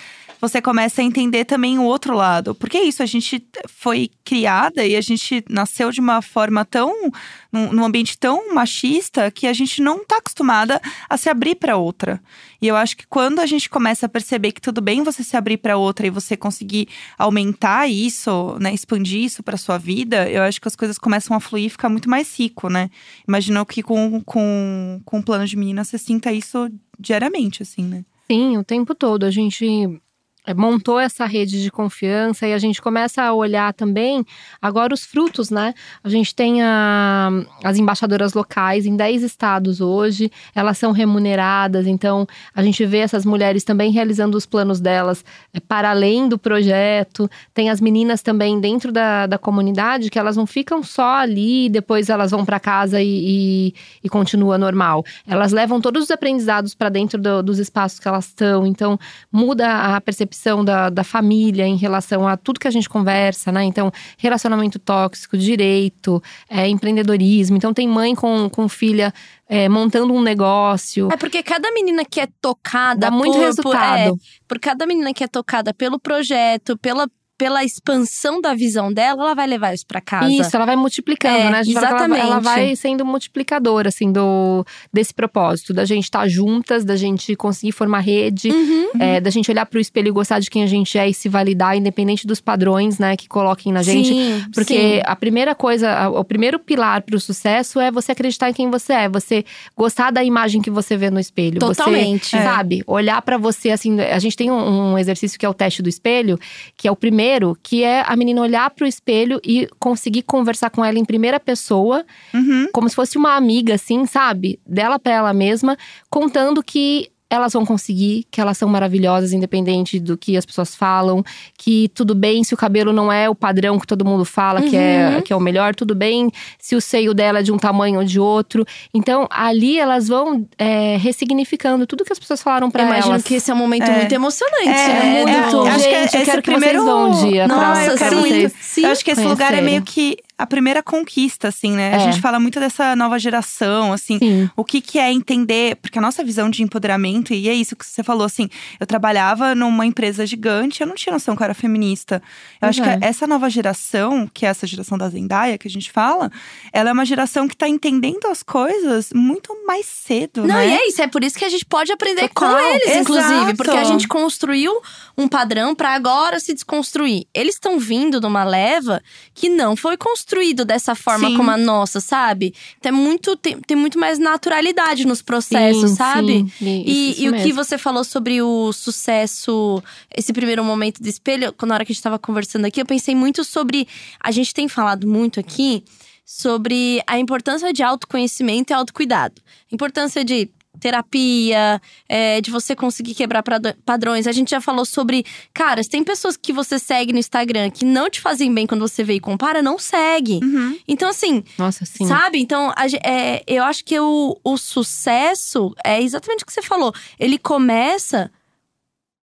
você começa a entender também o outro lado. Porque é isso, a gente foi criada e a gente nasceu de uma uma forma tão. num, num ambiente tão machista que a gente não tá acostumada a se abrir para outra. E eu acho que quando a gente começa a perceber que tudo bem você se abrir para outra e você conseguir aumentar isso, né, expandir isso para sua vida, eu acho que as coisas começam a fluir e ficar muito mais rico, né? Imagino que com, com, com o plano de menina você sinta isso diariamente, assim, né? Sim, o tempo todo. A gente montou essa rede de confiança e a gente começa a olhar também agora os frutos, né? A gente tem a, as embaixadoras locais em 10 estados hoje, elas são remuneradas, então a gente vê essas mulheres também realizando os planos delas é, para além do projeto. Tem as meninas também dentro da, da comunidade que elas não ficam só ali, depois elas vão para casa e, e, e, continua normal. Elas levam todos os aprendizados para dentro do, dos espaços que elas estão, então muda a percepção percepção da, da família em relação a tudo que a gente conversa, né? Então, relacionamento tóxico, direito, é, empreendedorismo. Então, tem mãe com, com filha é, montando um negócio. É porque cada menina que é tocada. Dá muito por, resultado. Por, é, por cada menina que é tocada pelo projeto, pela pela expansão da visão dela, ela vai levar isso para casa. Isso, ela vai multiplicando, é, né? Exatamente. Ela, ela, vai sendo multiplicadora, assim, do, desse propósito, da gente estar tá juntas, da gente conseguir formar rede, uhum. é, da gente olhar pro espelho e gostar de quem a gente é e se validar, independente dos padrões, né, que coloquem na gente. Sim, Porque sim. a primeira coisa, o primeiro pilar pro sucesso é você acreditar em quem você é, você gostar da imagem que você vê no espelho. Totalmente. Você, sabe? Olhar para você, assim, a gente tem um, um exercício que é o teste do espelho, que é o primeiro, que é a menina olhar pro espelho e conseguir conversar com ela em primeira pessoa, Uhum. como se fosse uma amiga, assim, sabe? Dela pra ela mesma, contando que elas vão conseguir, que elas são maravilhosas, independente do que as pessoas falam, que tudo bem se o cabelo não é o padrão que todo mundo fala que, é, Uhum. que é o melhor, tudo bem se o seio dela é de um tamanho ou de outro. Então, ali elas vão é, ressignificando tudo que as pessoas falaram pra Eu imagino elas. que esse é um momento É. muito emocionante, É, né? muito. Do- acho que é Gente, eu esse quero que primeiro- vocês vão um dia pra, Nossa, eu pra quero vocês. muito. Sim. Eu acho que esse lugar é meio que a primeira conquista, assim, né? A É. gente fala muito dessa nova geração, assim. Sim. O que, que é entender, porque a nossa visão de empoderamento, e é isso que você falou, assim, eu trabalhava numa empresa gigante, eu não tinha noção que eu era feminista. Eu acho Pois que é. essa nova geração, que é essa geração da Zendaya, que a gente fala, ela é uma geração que tá entendendo as coisas muito mais cedo, Não, né? e é isso, é por isso que a gente pode aprender Total. com eles, Exato. inclusive. Porque a gente construiu um padrão pra agora se desconstruir. Eles estão vindo de uma leva que não foi construído dessa forma Sim. como a nossa, sabe? Então é muito, tem, tem muito mais naturalidade nos processos, Sim, sabe? sim. E, e o que você falou sobre o sucesso, esse primeiro momento do espelho, quando na hora que a gente tava conversando aqui, eu pensei muito sobre. A gente tem falado muito aqui sobre a importância de autoconhecimento e autocuidado. Importância de terapia, é, de você conseguir quebrar padrões. A gente já falou sobre, cara, se tem pessoas que você segue no Instagram que não te fazem bem quando você vê e compara, não segue. Uhum. Então, assim, Nossa, sim. Sabe? Então, a é, eu acho que o, o sucesso é exatamente o que você falou. Ele começa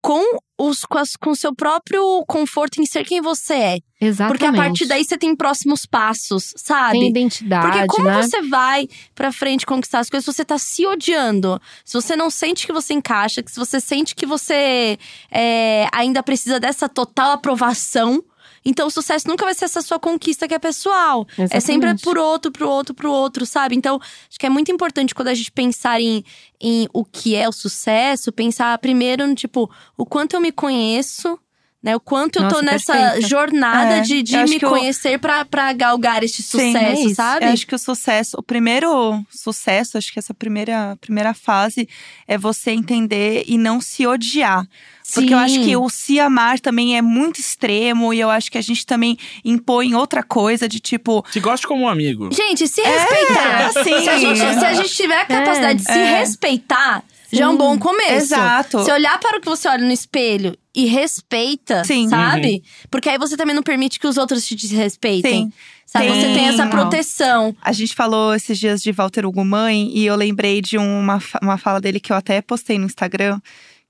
com os com as- com o seu próprio conforto em ser quem você é. Exatamente. Porque a partir daí você tem próximos passos, sabe? tem identidade, Porque como né? você vai pra frente conquistar as coisas se você tá se odiando? Se você não sente que você encaixa, que se você sente que você é, ainda precisa dessa total aprovação. Então o sucesso nunca vai ser essa sua conquista que é pessoal. É sempre Exatamente. por outro, pro outro, pro outro, sabe? Então, acho que é muito importante quando a gente pensar em, em o que é o sucesso, pensar primeiro no tipo, o quanto eu me conheço. Né, o quanto eu tô Nossa, nessa perfeita. jornada É, de, de eu me conhecer pra, pra galgar este Sim, sucesso, é isso. sabe? Eu acho que o sucesso, o primeiro sucesso, acho que essa primeira, primeira fase é você entender e não se odiar. Porque eu acho Sim. que o se amar também é muito extremo e eu acho que a gente também impõe outra coisa de tipo. Se gosta como um amigo. Gente, se respeitar. assim. se, a gente, se a gente tiver a capacidade de se É. respeitar, já é um bom começo. Exato. Se olhar para o que você olha no espelho e respeita, Sim. sabe? Porque aí você também não permite que os outros te desrespeitem. Sim. Sabe? Tem- Você tem essa proteção. A gente falou esses dias de Walter Hugo Mãe e eu lembrei de uma, uma fala dele que eu até postei no Instagram,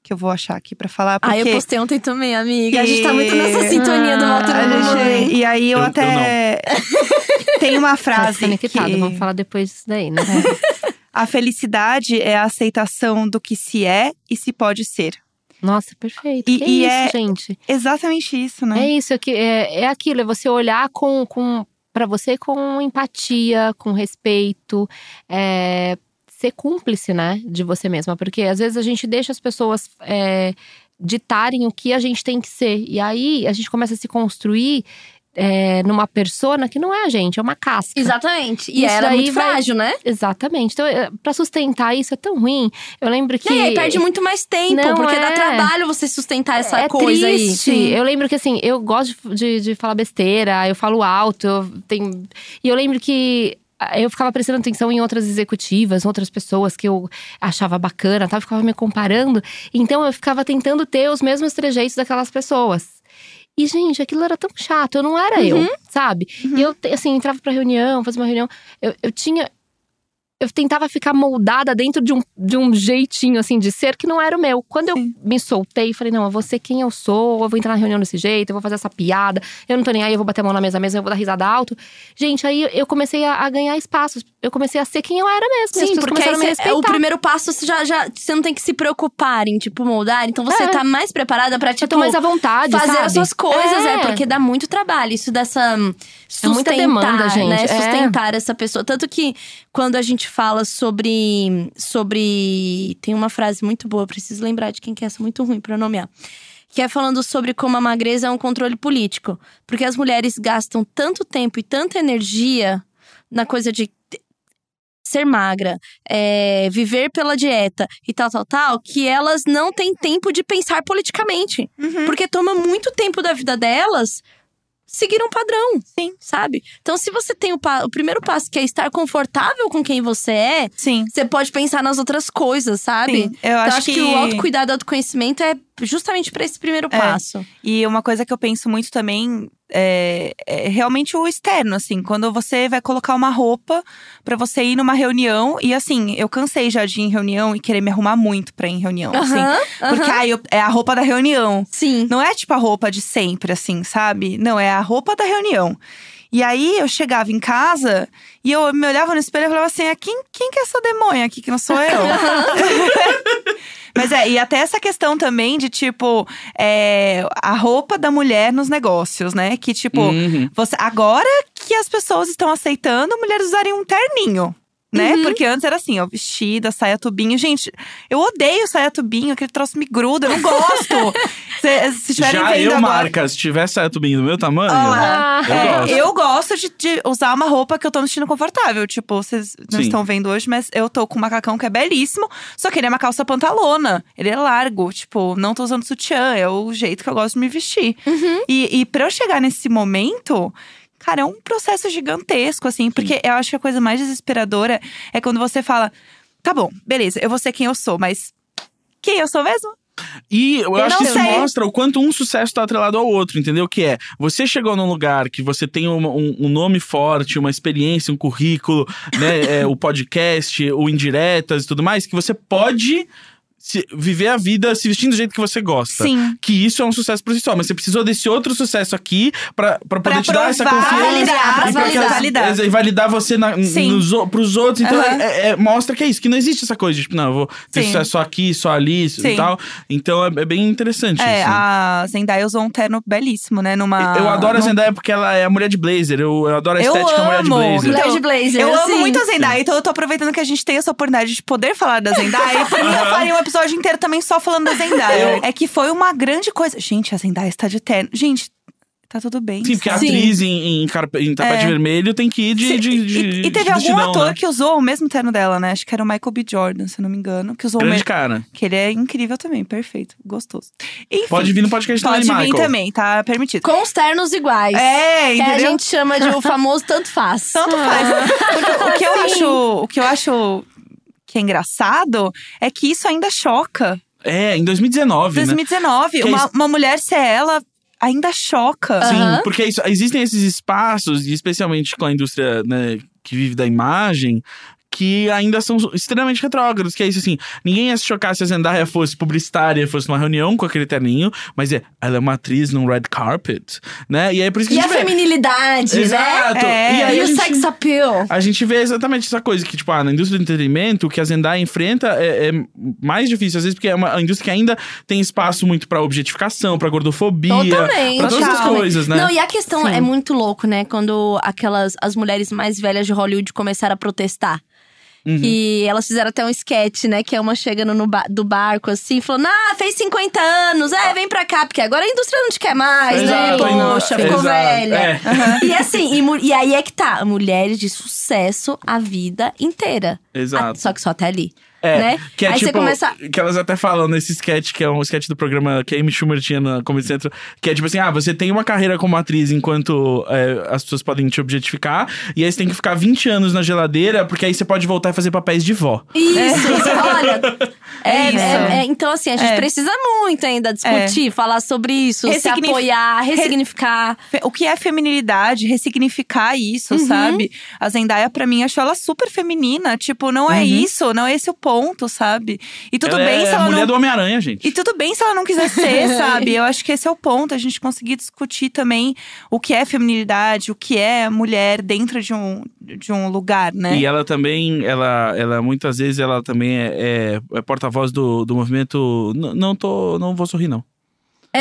que eu vou achar aqui pra falar. Porque Ah, eu postei ontem também, amiga. A gente tá E- muito nessa sintonia do Walter a Hugo gente, e aí eu, Eu- eu até. Tem uma Tá frase. conectado, que- vamos falar depois disso daí, né? A felicidade é a aceitação do que se é e se pode ser. Nossa, perfeito. E- que e isso, é- gente. Exatamente isso, né? É isso, é, que- é, é aquilo, é você olhar com, com para você com empatia, com respeito, é, ser cúmplice, né, de você mesma, porque às vezes a gente deixa as pessoas é, ditarem o que a gente tem que ser e aí a gente começa a se construir é, numa persona que não é a gente, é uma casca. Exatamente. E Isso era daí muito vai- frágil, né? Exatamente. Então, é, pra sustentar isso é tão ruim. Eu lembro que. E aí perde muito mais tempo, Não porque dá é. trabalho você sustentar essa é coisa triste. aí. Eu lembro que assim, eu gosto de, de, de falar besteira, eu falo alto, eu tenho. E eu lembro que. ah, Eu ficava prestando atenção em outras executivas, outras pessoas que eu achava bacana, tá? eu ficava me comparando. Então eu ficava tentando ter os mesmos trejeitos daquelas pessoas. E, gente, aquilo era tão chato, eu não era eu, sabe? E eu, te- assim, entrava pra reunião, fazia uma reunião, eu, eu tinha. Eu tentava ficar moldada dentro de um, de um jeitinho, assim, de ser que não era o meu. Quando eu me soltei, falei, não, eu vou ser quem eu sou, eu vou entrar na reunião desse jeito, eu vou fazer essa piada, eu não tô nem aí, eu vou bater a mão na mesa mesmo, eu vou dar risada alto. Gente, aí eu comecei a, a ganhar espaços. Eu comecei a ser quem eu era mesmo. Sim, porque aí cê- respeitar. o primeiro passo você já, já você não tem que se preocupar em, tipo, moldar. Então você É. tá mais preparada pra, tipo, eu tô mais à vontade, fazer sabe? as suas coisas. É. É. porque dá muito trabalho. Isso dessa sustentar, muita demanda, gente, né? é. Sustentar essa pessoa. Tanto que quando a gente fala sobre. sobre. Tem uma frase muito boa, preciso lembrar de quem que é essa, muito ruim pra nomear. Que é falando sobre como a magreza é um controle político. Porque as mulheres gastam tanto tempo e tanta energia na coisa de ser magra, é, viver pela dieta e tal, tal, tal, que elas não têm tempo de pensar politicamente. Uhum. Porque toma muito tempo da vida delas seguir um padrão. Sim. Sabe? Então, se você tem o, pa- o primeiro passo, que é estar confortável com quem você é, Sim. você pode pensar nas outras coisas, sabe? Sim, eu Então, acho, acho que... o autocuidado, autoconhecimento é justamente pra esse primeiro É. passo. E uma coisa que eu penso muito também é, é realmente o externo, assim. Quando você vai colocar uma roupa pra você ir numa reunião. E assim, eu cansei já de ir em reunião e querer me arrumar muito pra ir em reunião, assim. Porque aí é a roupa da reunião. Sim. Não é tipo a roupa de sempre, assim, sabe? Não, é a roupa da reunião. E aí eu chegava em casa e eu me olhava no espelho e falava assim: ah, quem, quem que é essa demônia aqui que não sou eu? Mas é, e até essa questão também de, tipo, é, a roupa da mulher nos negócios, né? Que, tipo, Uhum. você, agora que as pessoas estão aceitando mulheres usarem um terninho. Né? Uhum. Porque antes era assim, ó, vestida, saia tubinho. Gente, eu odeio saia tubinho, aquele troço me gruda, eu não gosto. Se, se estiverem Já eu, agora. Marca, se tivesse saia tubinho do meu tamanho, lá. eu É, gosto. eu gosto de, de usar uma roupa que eu tô me sentindo confortável. Tipo, vocês não Sim. estão vendo hoje, mas eu tô com um macacão que é belíssimo. Só que ele é uma calça pantalona. Ele é largo. Tipo, não tô usando sutiã. É o jeito que eu gosto de me vestir. Uhum. E, e pra eu chegar nesse momento. Cara, é um processo gigantesco, assim. Porque eu acho que a coisa mais desesperadora é quando você fala: tá bom, beleza, eu vou ser quem eu sou, mas quem eu sou mesmo? E eu, Eu acho que isso sei. mostra o quanto um sucesso tá atrelado ao outro, entendeu? Que é, você chegou num lugar que você tem uma- um, um nome forte, uma experiência, um currículo, né? é, o podcast, o indiretas e tudo mais, que você pode se- viver a vida se vestindo do jeito que você gosta. Sim. Que isso é um sucesso por si só. Mas você precisou desse outro sucesso aqui pra, pra poder Pra te dar essa confiança. validar, e validar. Validar. E validar você na, nos, pros outros. Então, Aham. é- é- mostra que é isso. Que não existe essa coisa de, tipo, não, eu vou ter Sim. sucesso só aqui, só ali Sim. e tal. Então, é, é bem interessante É, isso. a Zendaya usou um terno belíssimo, né? Numa. Eu adoro a num- Zendaya porque ela é a mulher de blazer. Eu, eu adoro a Eu estética mulher de amo. blazer. Então, Mulher de blazer. Eu amo sim. muito a Zendaya, então eu tô aproveitando que a gente tem essa oportunidade de poder falar da Zendaya. E por mim, eu faria um episódio inteiro também só falando da Zendaya. Eu- É que foi uma grande coisa. Gente, a Zendaya está de terno. Gente, tá tudo bem. Sim, porque a atriz em, em, carpe- em tapete É. vermelho tem que ir de. Sim, de, e, de, e- e de teve algum vestidão, ator né? que usou o mesmo terno dela, né? Acho que era o Michael B. Jordan, se eu não me engano. Que usou o Grande mesmo. cara. Que ele é incrível também, perfeito, gostoso. Enfim, Pode vir no podcast pode também, vir Michael. também, tá permitido. Com os ternos iguais. É, Que a entendeu? gente chama de o famoso tanto faz. Tanto faz. Porque o que eu acho, o que eu acho que é engraçado é que isso ainda choca. É, em 2019, né? 2019, Que é uma, isso- uma mulher ser ela ainda choca. Sim, Aham. porque isso- existem esses espaços, e especialmente com a indústria né, que vive da imagem, que ainda são extremamente retrógrados. Que é isso assim: ninguém ia se chocar se a Zendaya fosse publicitária, fosse numa reunião com aquele terninho, mas é, ela é uma atriz num red carpet, né? E aí por isso que E a a vê. feminilidade, né? Exato. É. E aí E o gente- sex appeal. a gente vê exatamente essa coisa, que, tipo, ah, na indústria do entretenimento, o que a Zendaya enfrenta é, é mais difícil, às vezes, porque é uma indústria que ainda tem espaço muito pra objetificação, pra gordofobia, Totalmente. pra todas as coisas, né? Não, e a questão Sim. é muito louco, né? Quando aquelas as mulheres mais velhas de Hollywood começaram a protestar. Uhum. E elas fizeram até um sketch, né? Que é uma chegando no ba- do barco, assim, falando: Ah, fez 50 anos, é, vem pra cá, porque agora a indústria não te quer mais, né? Exato, ainda- Poxa, ficou exato, velha. é. E assim, e, e aí é que tá, mulheres de sucesso a vida inteira. Exato. Ah, só que só até ali. É, né? que é aí tipo, você começa. que elas até falam nesse sketch, que é um sketch do programa que a Amy Schumer tinha na Comedy Central, que é tipo assim, ah, você tem uma carreira como atriz enquanto é, as pessoas podem te objetificar, e aí você tem que ficar 20 anos na geladeira, porque aí você pode voltar e fazer papéis de vó. Isso, isso, olha. É, É isso. é- é- então, assim, a gente É. precisa muito ainda discutir, falar sobre isso, se apoiar, ressignificar. Fe- O que é feminilidade, ressignificar isso, Uhum. sabe? A Zendaya, pra mim, achou ela super feminina. Tipo, não é Uhum. isso, não é esse o ponto, sabe? E tudo ela bem é se ela mulher não. do Homem-Aranha, gente. E tudo bem se ela não quiser ser, sabe? Eu acho que esse é o ponto, a gente conseguir discutir também o que é feminilidade, o que é mulher dentro de um, de um lugar, né? E ela também, ela, ela muitas vezes, ela também é, é- é porta-voz do, do movimento. Não tô, não vou sorrir, não.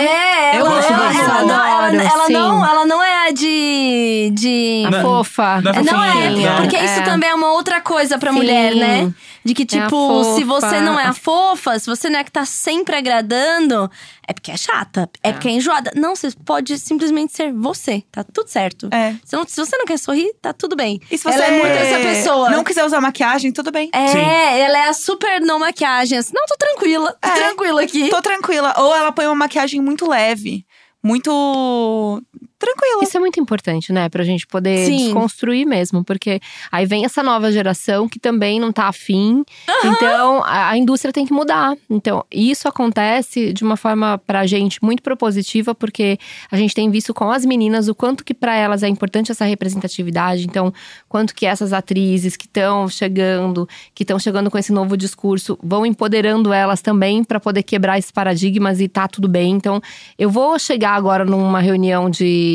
É, Eu ela, gosto ela, ela não, ela, ela não, ela não é a de. de... A Não- fofa. não é Não é, não. porque isso É. também é uma outra coisa pra Sim. mulher, né? De que, É a tipo, se fofa. você não é a fofa, se você não é a que tá sempre agradando, é porque é chata, é, porque é enjoada. Não, você pode simplesmente ser você, tá tudo certo. É. Se, não- se você não quer sorrir, tá tudo bem. E se você ela é muito essa pessoa. não quiser usar maquiagem, tudo bem. É, Sim. ela é a super não maquiagem. Assim, não, tô tranquila, tô É. tranquila aqui. Tô tranquila. Ou ela põe uma maquiagem muito leve, muito tranquila. Isso é muito importante, né? Pra gente poder Sim. desconstruir mesmo. Porque aí vem essa nova geração que também não tá afim. Então, a, a indústria tem que mudar. Então, isso acontece de uma forma pra gente muito propositiva, porque a gente tem visto com as meninas o quanto que pra elas é importante essa representatividade. Então, quanto que essas atrizes que estão chegando, que estão chegando com esse novo discurso, vão empoderando elas também pra poder quebrar esses paradigmas e tá tudo bem. Então, eu vou chegar agora numa reunião de,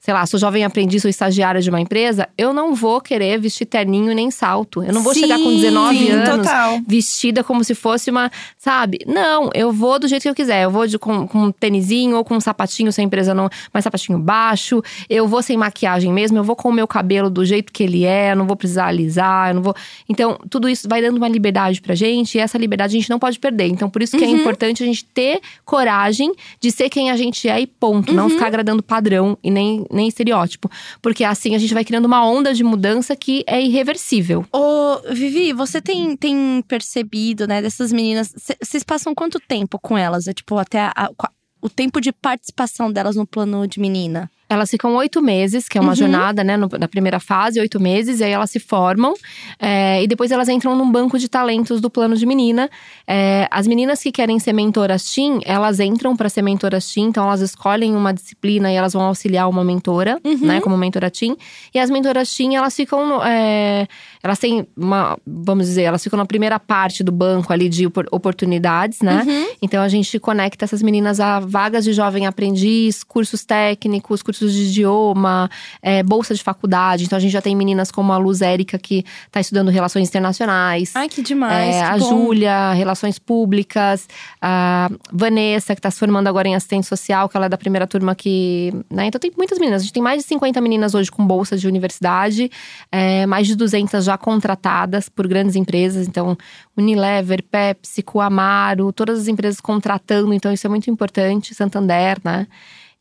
sei lá, sou jovem aprendiz, sou estagiária de uma empresa, eu não vou querer vestir terninho nem salto. Eu não vou chegar com Sim, 19 sim, anos total. vestida como se fosse uma, sabe? Não, eu vou do jeito que eu quiser. Eu vou de, com, com um tênisinho ou com um sapatinho, se a empresa não, mais sapatinho baixo. Eu vou sem maquiagem mesmo, eu vou com o meu cabelo do jeito que ele é, eu não vou precisar alisar, eu não vou. Então, tudo isso vai dando uma liberdade pra gente e essa liberdade a gente não pode perder. Então, por isso que é importante a gente ter coragem de ser quem a gente é e ponto. Não ficar agradando padrão e nem, nem estereótipo. Porque assim a gente vai criando uma onda de mudança que é irreversível. Ô, Vivi, você tem, tem percebido, né, dessas meninas. cê- Vocês passam quanto tempo com elas? É tipo, até a- a- o tempo de participação delas no plano de menina? Elas ficam oito meses, que é uma Uhum. jornada, né? no- na primeira fase, oito meses, e aí elas se formam. é, e depois elas entram num banco de talentos do plano de menina. É, as meninas que querem ser mentoras TIM, elas entram para ser mentoras TIM, então elas escolhem uma disciplina e elas vão auxiliar uma mentora, Uhum. né? Como mentora TIM. E as mentoras TIM, elas ficam. é, elas têm uma. Vamos dizer, elas ficam na primeira parte do banco ali de opor- oportunidades, né? Uhum. Então a gente conecta essas meninas a vagas de jovem aprendiz, cursos técnicos, cursos de idioma, é, bolsa de faculdade. Então a gente já tem meninas como a Luz Érica, que está estudando relações internacionais. Ai, que demais. É, que a bom. Júlia, Relações Públicas, a Vanessa, que está se formando agora em assistente social, que ela é da primeira turma aqui. Né? Então tem muitas meninas. A gente tem mais de 50 meninas hoje com bolsas de universidade, é, mais de 200 já contratadas por grandes empresas. Então, Unilever, PepsiCo, Amaro, todas as empresas contratando. Então, isso é muito importante. Santander, né?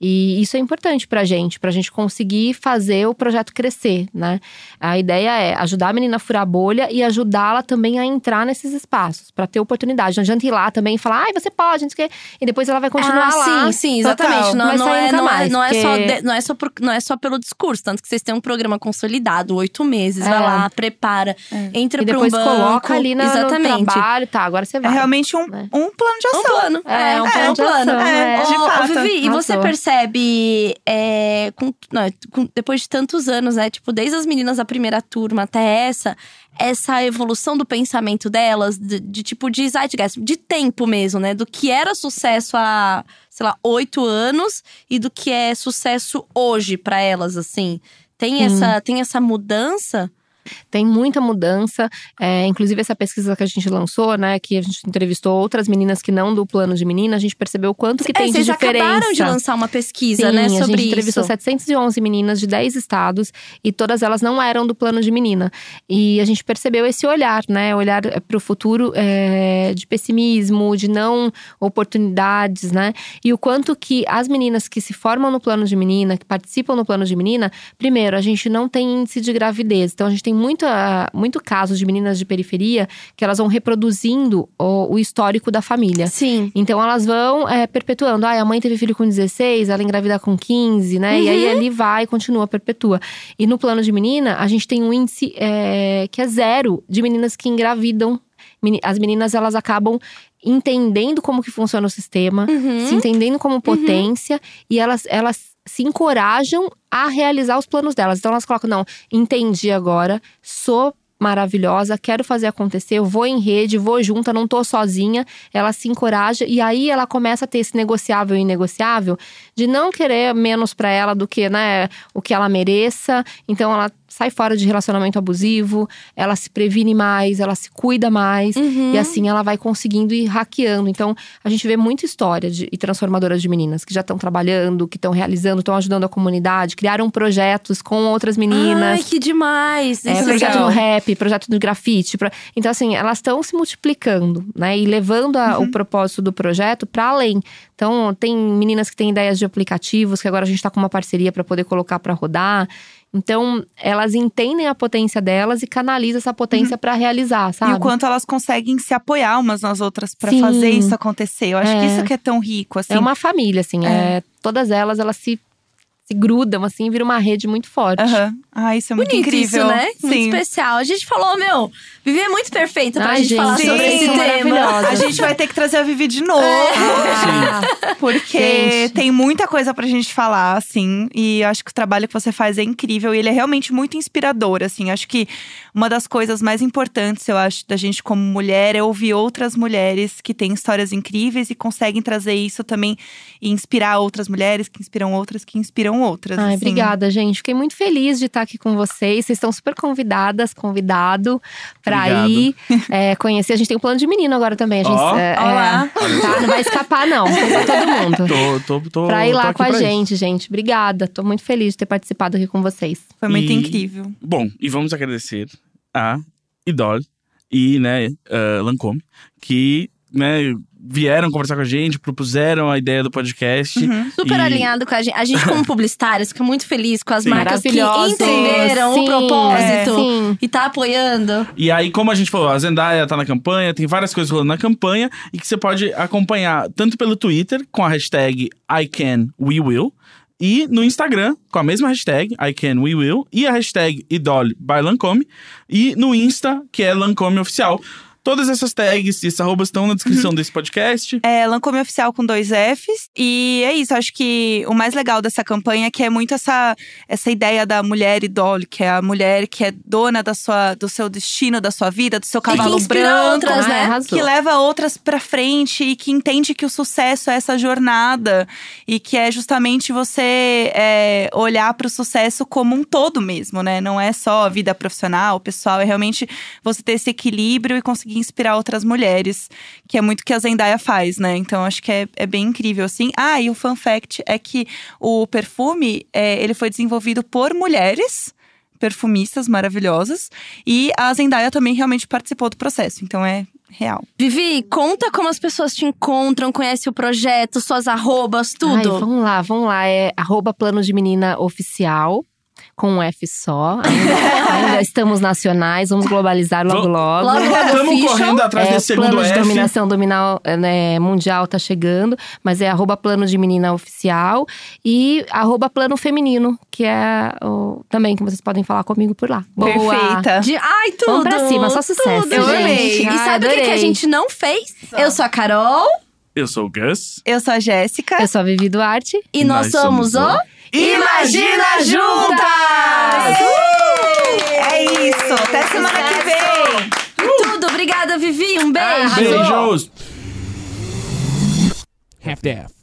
E isso é importante pra gente, pra gente conseguir fazer o projeto crescer, né? A ideia é ajudar a menina a furar a bolha e ajudá-la também a entrar nesses espaços, pra ter oportunidade. Não adianta ir lá também e falar, ai, você pode, não sei o quê. E depois ela vai continuar ah, lá. Sim, sim, exatamente. Não, Vai é, não, é, não, é só de- não, é só por- não é só pelo discurso. Tanto que vocês têm um programa consolidado, oito meses. Vai É. lá, prepara, entra E pra depois um banco. coloca ali na, Exatamente. no trabalho, tá, agora você É vai. realmente um, né? um plano de Um ação. plano. É, É, um um plano. de ação, é, Ô, de ô, fato. Vivi, e você Arrasou. Percebe, é, com, não, com- depois de tantos anos, né? Tipo, desde as meninas da primeira turma até essa, essa evolução do pensamento delas, de, de tipo de zeitgeist, de tempo mesmo, né? Do que era sucesso há, sei lá, oito anos e do que é sucesso hoje pra elas, assim. Tem essa, tem essa mudança? Tem muita mudança, é, inclusive essa pesquisa que a gente lançou, né, que a gente entrevistou outras meninas que não do plano de menina, a gente percebeu o quanto que É, tem de vocês diferença. acabaram de lançar uma pesquisa, Sim, né, a sobre gente entrevistou isso. 711 meninas de 10 estados e todas elas não eram do plano de menina. E a gente percebeu esse olhar, né? Olhar para o futuro é, de pessimismo, de não oportunidades, né? E o quanto que as meninas que se formam no plano de menina, que participam no plano de menina, primeiro, a gente não tem índice de gravidez. Então a gente tem muita, muito casos de meninas de periferia que elas vão reproduzindo o, o histórico da família. Sim. Então elas vão é, perpetuando. Ah, a mãe teve filho com 16, ela engravida com 15, né? E aí ali vai, continua, perpetua. E no plano de menina, a gente tem um índice é, que é zero de meninas que engravidam. As meninas, elas acabam entendendo como que funciona o sistema, Uhum. se entendendo como potência e elas, elas se encorajam a realizar os planos delas. Então elas colocam, não, entendi agora, sou maravilhosa, quero fazer acontecer, eu vou em rede, vou junta, não tô sozinha. Ela se encoraja e aí ela começa a ter esse negociável e inegociável de não querer menos pra ela do que, né, o que ela mereça. Então ela sai fora de relacionamento abusivo, ela se previne mais, ela se cuida mais Uhum. e assim ela vai conseguindo ir hackeando. Então a gente vê muita história de, e transformadoras de meninas que já estão trabalhando, que estão realizando, estão ajudando a comunidade, criaram projetos com outras meninas. Ai, que demais. É, Isso projeto legal. no rap, projeto no grafite. pro- Então, assim, elas estão se multiplicando, né? E levando a- o propósito do projeto para além. Então, tem meninas que têm ideias de aplicativos, que agora a gente está com uma parceria para poder colocar para rodar. Então, elas entendem a potência delas e canalizam essa potência para realizar, sabe? E o quanto elas conseguem se apoiar umas nas outras pra Sim. fazer isso acontecer. Eu acho que É. isso que é tão rico, assim. É uma família, assim. É. todas elas, elas se, se grudam, assim, e vira uma rede muito forte. Aham. Ah, isso é muito Bonito incrível. isso, né? Muito Sim. especial. A gente falou, meu, Vivi é muito perfeita pra Ai, gente, gente, falar sim, sobre esse tema. A gente vai ter que trazer a Vivi de novo. Ah, Porque Gente. tem muita coisa pra gente falar, assim. E eu acho que o trabalho que você faz é incrível. E ele é realmente muito inspirador, assim. Acho que uma das coisas mais importantes, eu acho, da gente como mulher é ouvir outras mulheres que têm histórias incríveis e conseguem trazer isso também e inspirar outras mulheres, que inspiram outras, que inspiram outras. Ai, assim. obrigada, gente. Fiquei muito feliz de estar aqui com vocês. Vocês estão super convidadas, convidado pra Obrigado. ir é, conhecer. A gente tem um plano de menino agora também. A gente, Ó. é, Ó lá. é, tá? Não vai escapar, não. Pra todo mundo. Tô, tô, tô, Pra ir lá com a pra isso. gente, gente. Obrigada. Tô muito feliz de ter participado aqui com vocês. Foi muito E- incrível. Bom, e vamos agradecer a Idol e, né, a Lancome, que, né, vieram conversar com a gente, propuseram a ideia do podcast. Uhum. Super E- alinhado com a gente. A gente, como publicitários, fica muito feliz com as Sim. marcas que entenderam Sim, o propósito é, e tá apoiando. E aí, como a gente falou, a Zendaya tá na campanha, tem várias coisas rolando na campanha e que você pode acompanhar tanto pelo Twitter, com a hashtag ICanWeWill, e no Instagram, com a mesma hashtag, ICanWeWill, e a hashtag Idol by Lancome, e no Insta, que é Lancome Oficial. Todas essas tags e esses arrobas estão na descrição desse podcast. É, Lancome Oficial com dois Fs. E é isso, acho que o mais legal dessa campanha é que é muito essa, essa ideia da mulher idole, que é a mulher que é dona da sua, do seu destino, da sua vida, do seu que cavalo inspira branco. outras, né? Arrasou. Que leva outras pra frente e que entende que o sucesso é essa jornada e que é justamente você é, olhar para o sucesso como um todo mesmo, né? Não é só a vida profissional, pessoal, é realmente você ter esse equilíbrio e conseguir inspirar outras mulheres, que é muito que a Zendaya faz, né? Então acho que é, é bem incrível, assim. Ah, e o fun fact é que o perfume, é, ele foi desenvolvido por mulheres perfumistas maravilhosas e a Zendaya também realmente participou do processo, então é real. Vivi, conta como as pessoas te encontram, conhece o projeto, suas arrobas, Ai, tudo. vamos lá, vamos lá. É arroba plano de menina oficial. Com um F só. Ainda, ainda estamos nacionais, vamos globalizar logo logo. Logo, logo, Estamos official. correndo atrás É, desse segundo plano de F. dominação dominal, né, mundial tá chegando, mas é arroba plano de menina oficial e arroba plano feminino, que é o, também que vocês podem falar comigo por lá. Boa. Perfeita. De, ai, tudo. Vamos pra cima, só sucesso, tudo, Eu gente. amei. E Ai, sabe o que, que a gente não fez? Eu sou a Carol. Eu sou o Gus. Eu sou a Jéssica. Eu sou a Vivi Duarte. E nós, Nós somos, somos o. Imagina Juntas! É isso. Até semana que vem. Tudo, obrigada, Vivi. Um beijo. Beijos! half-daff.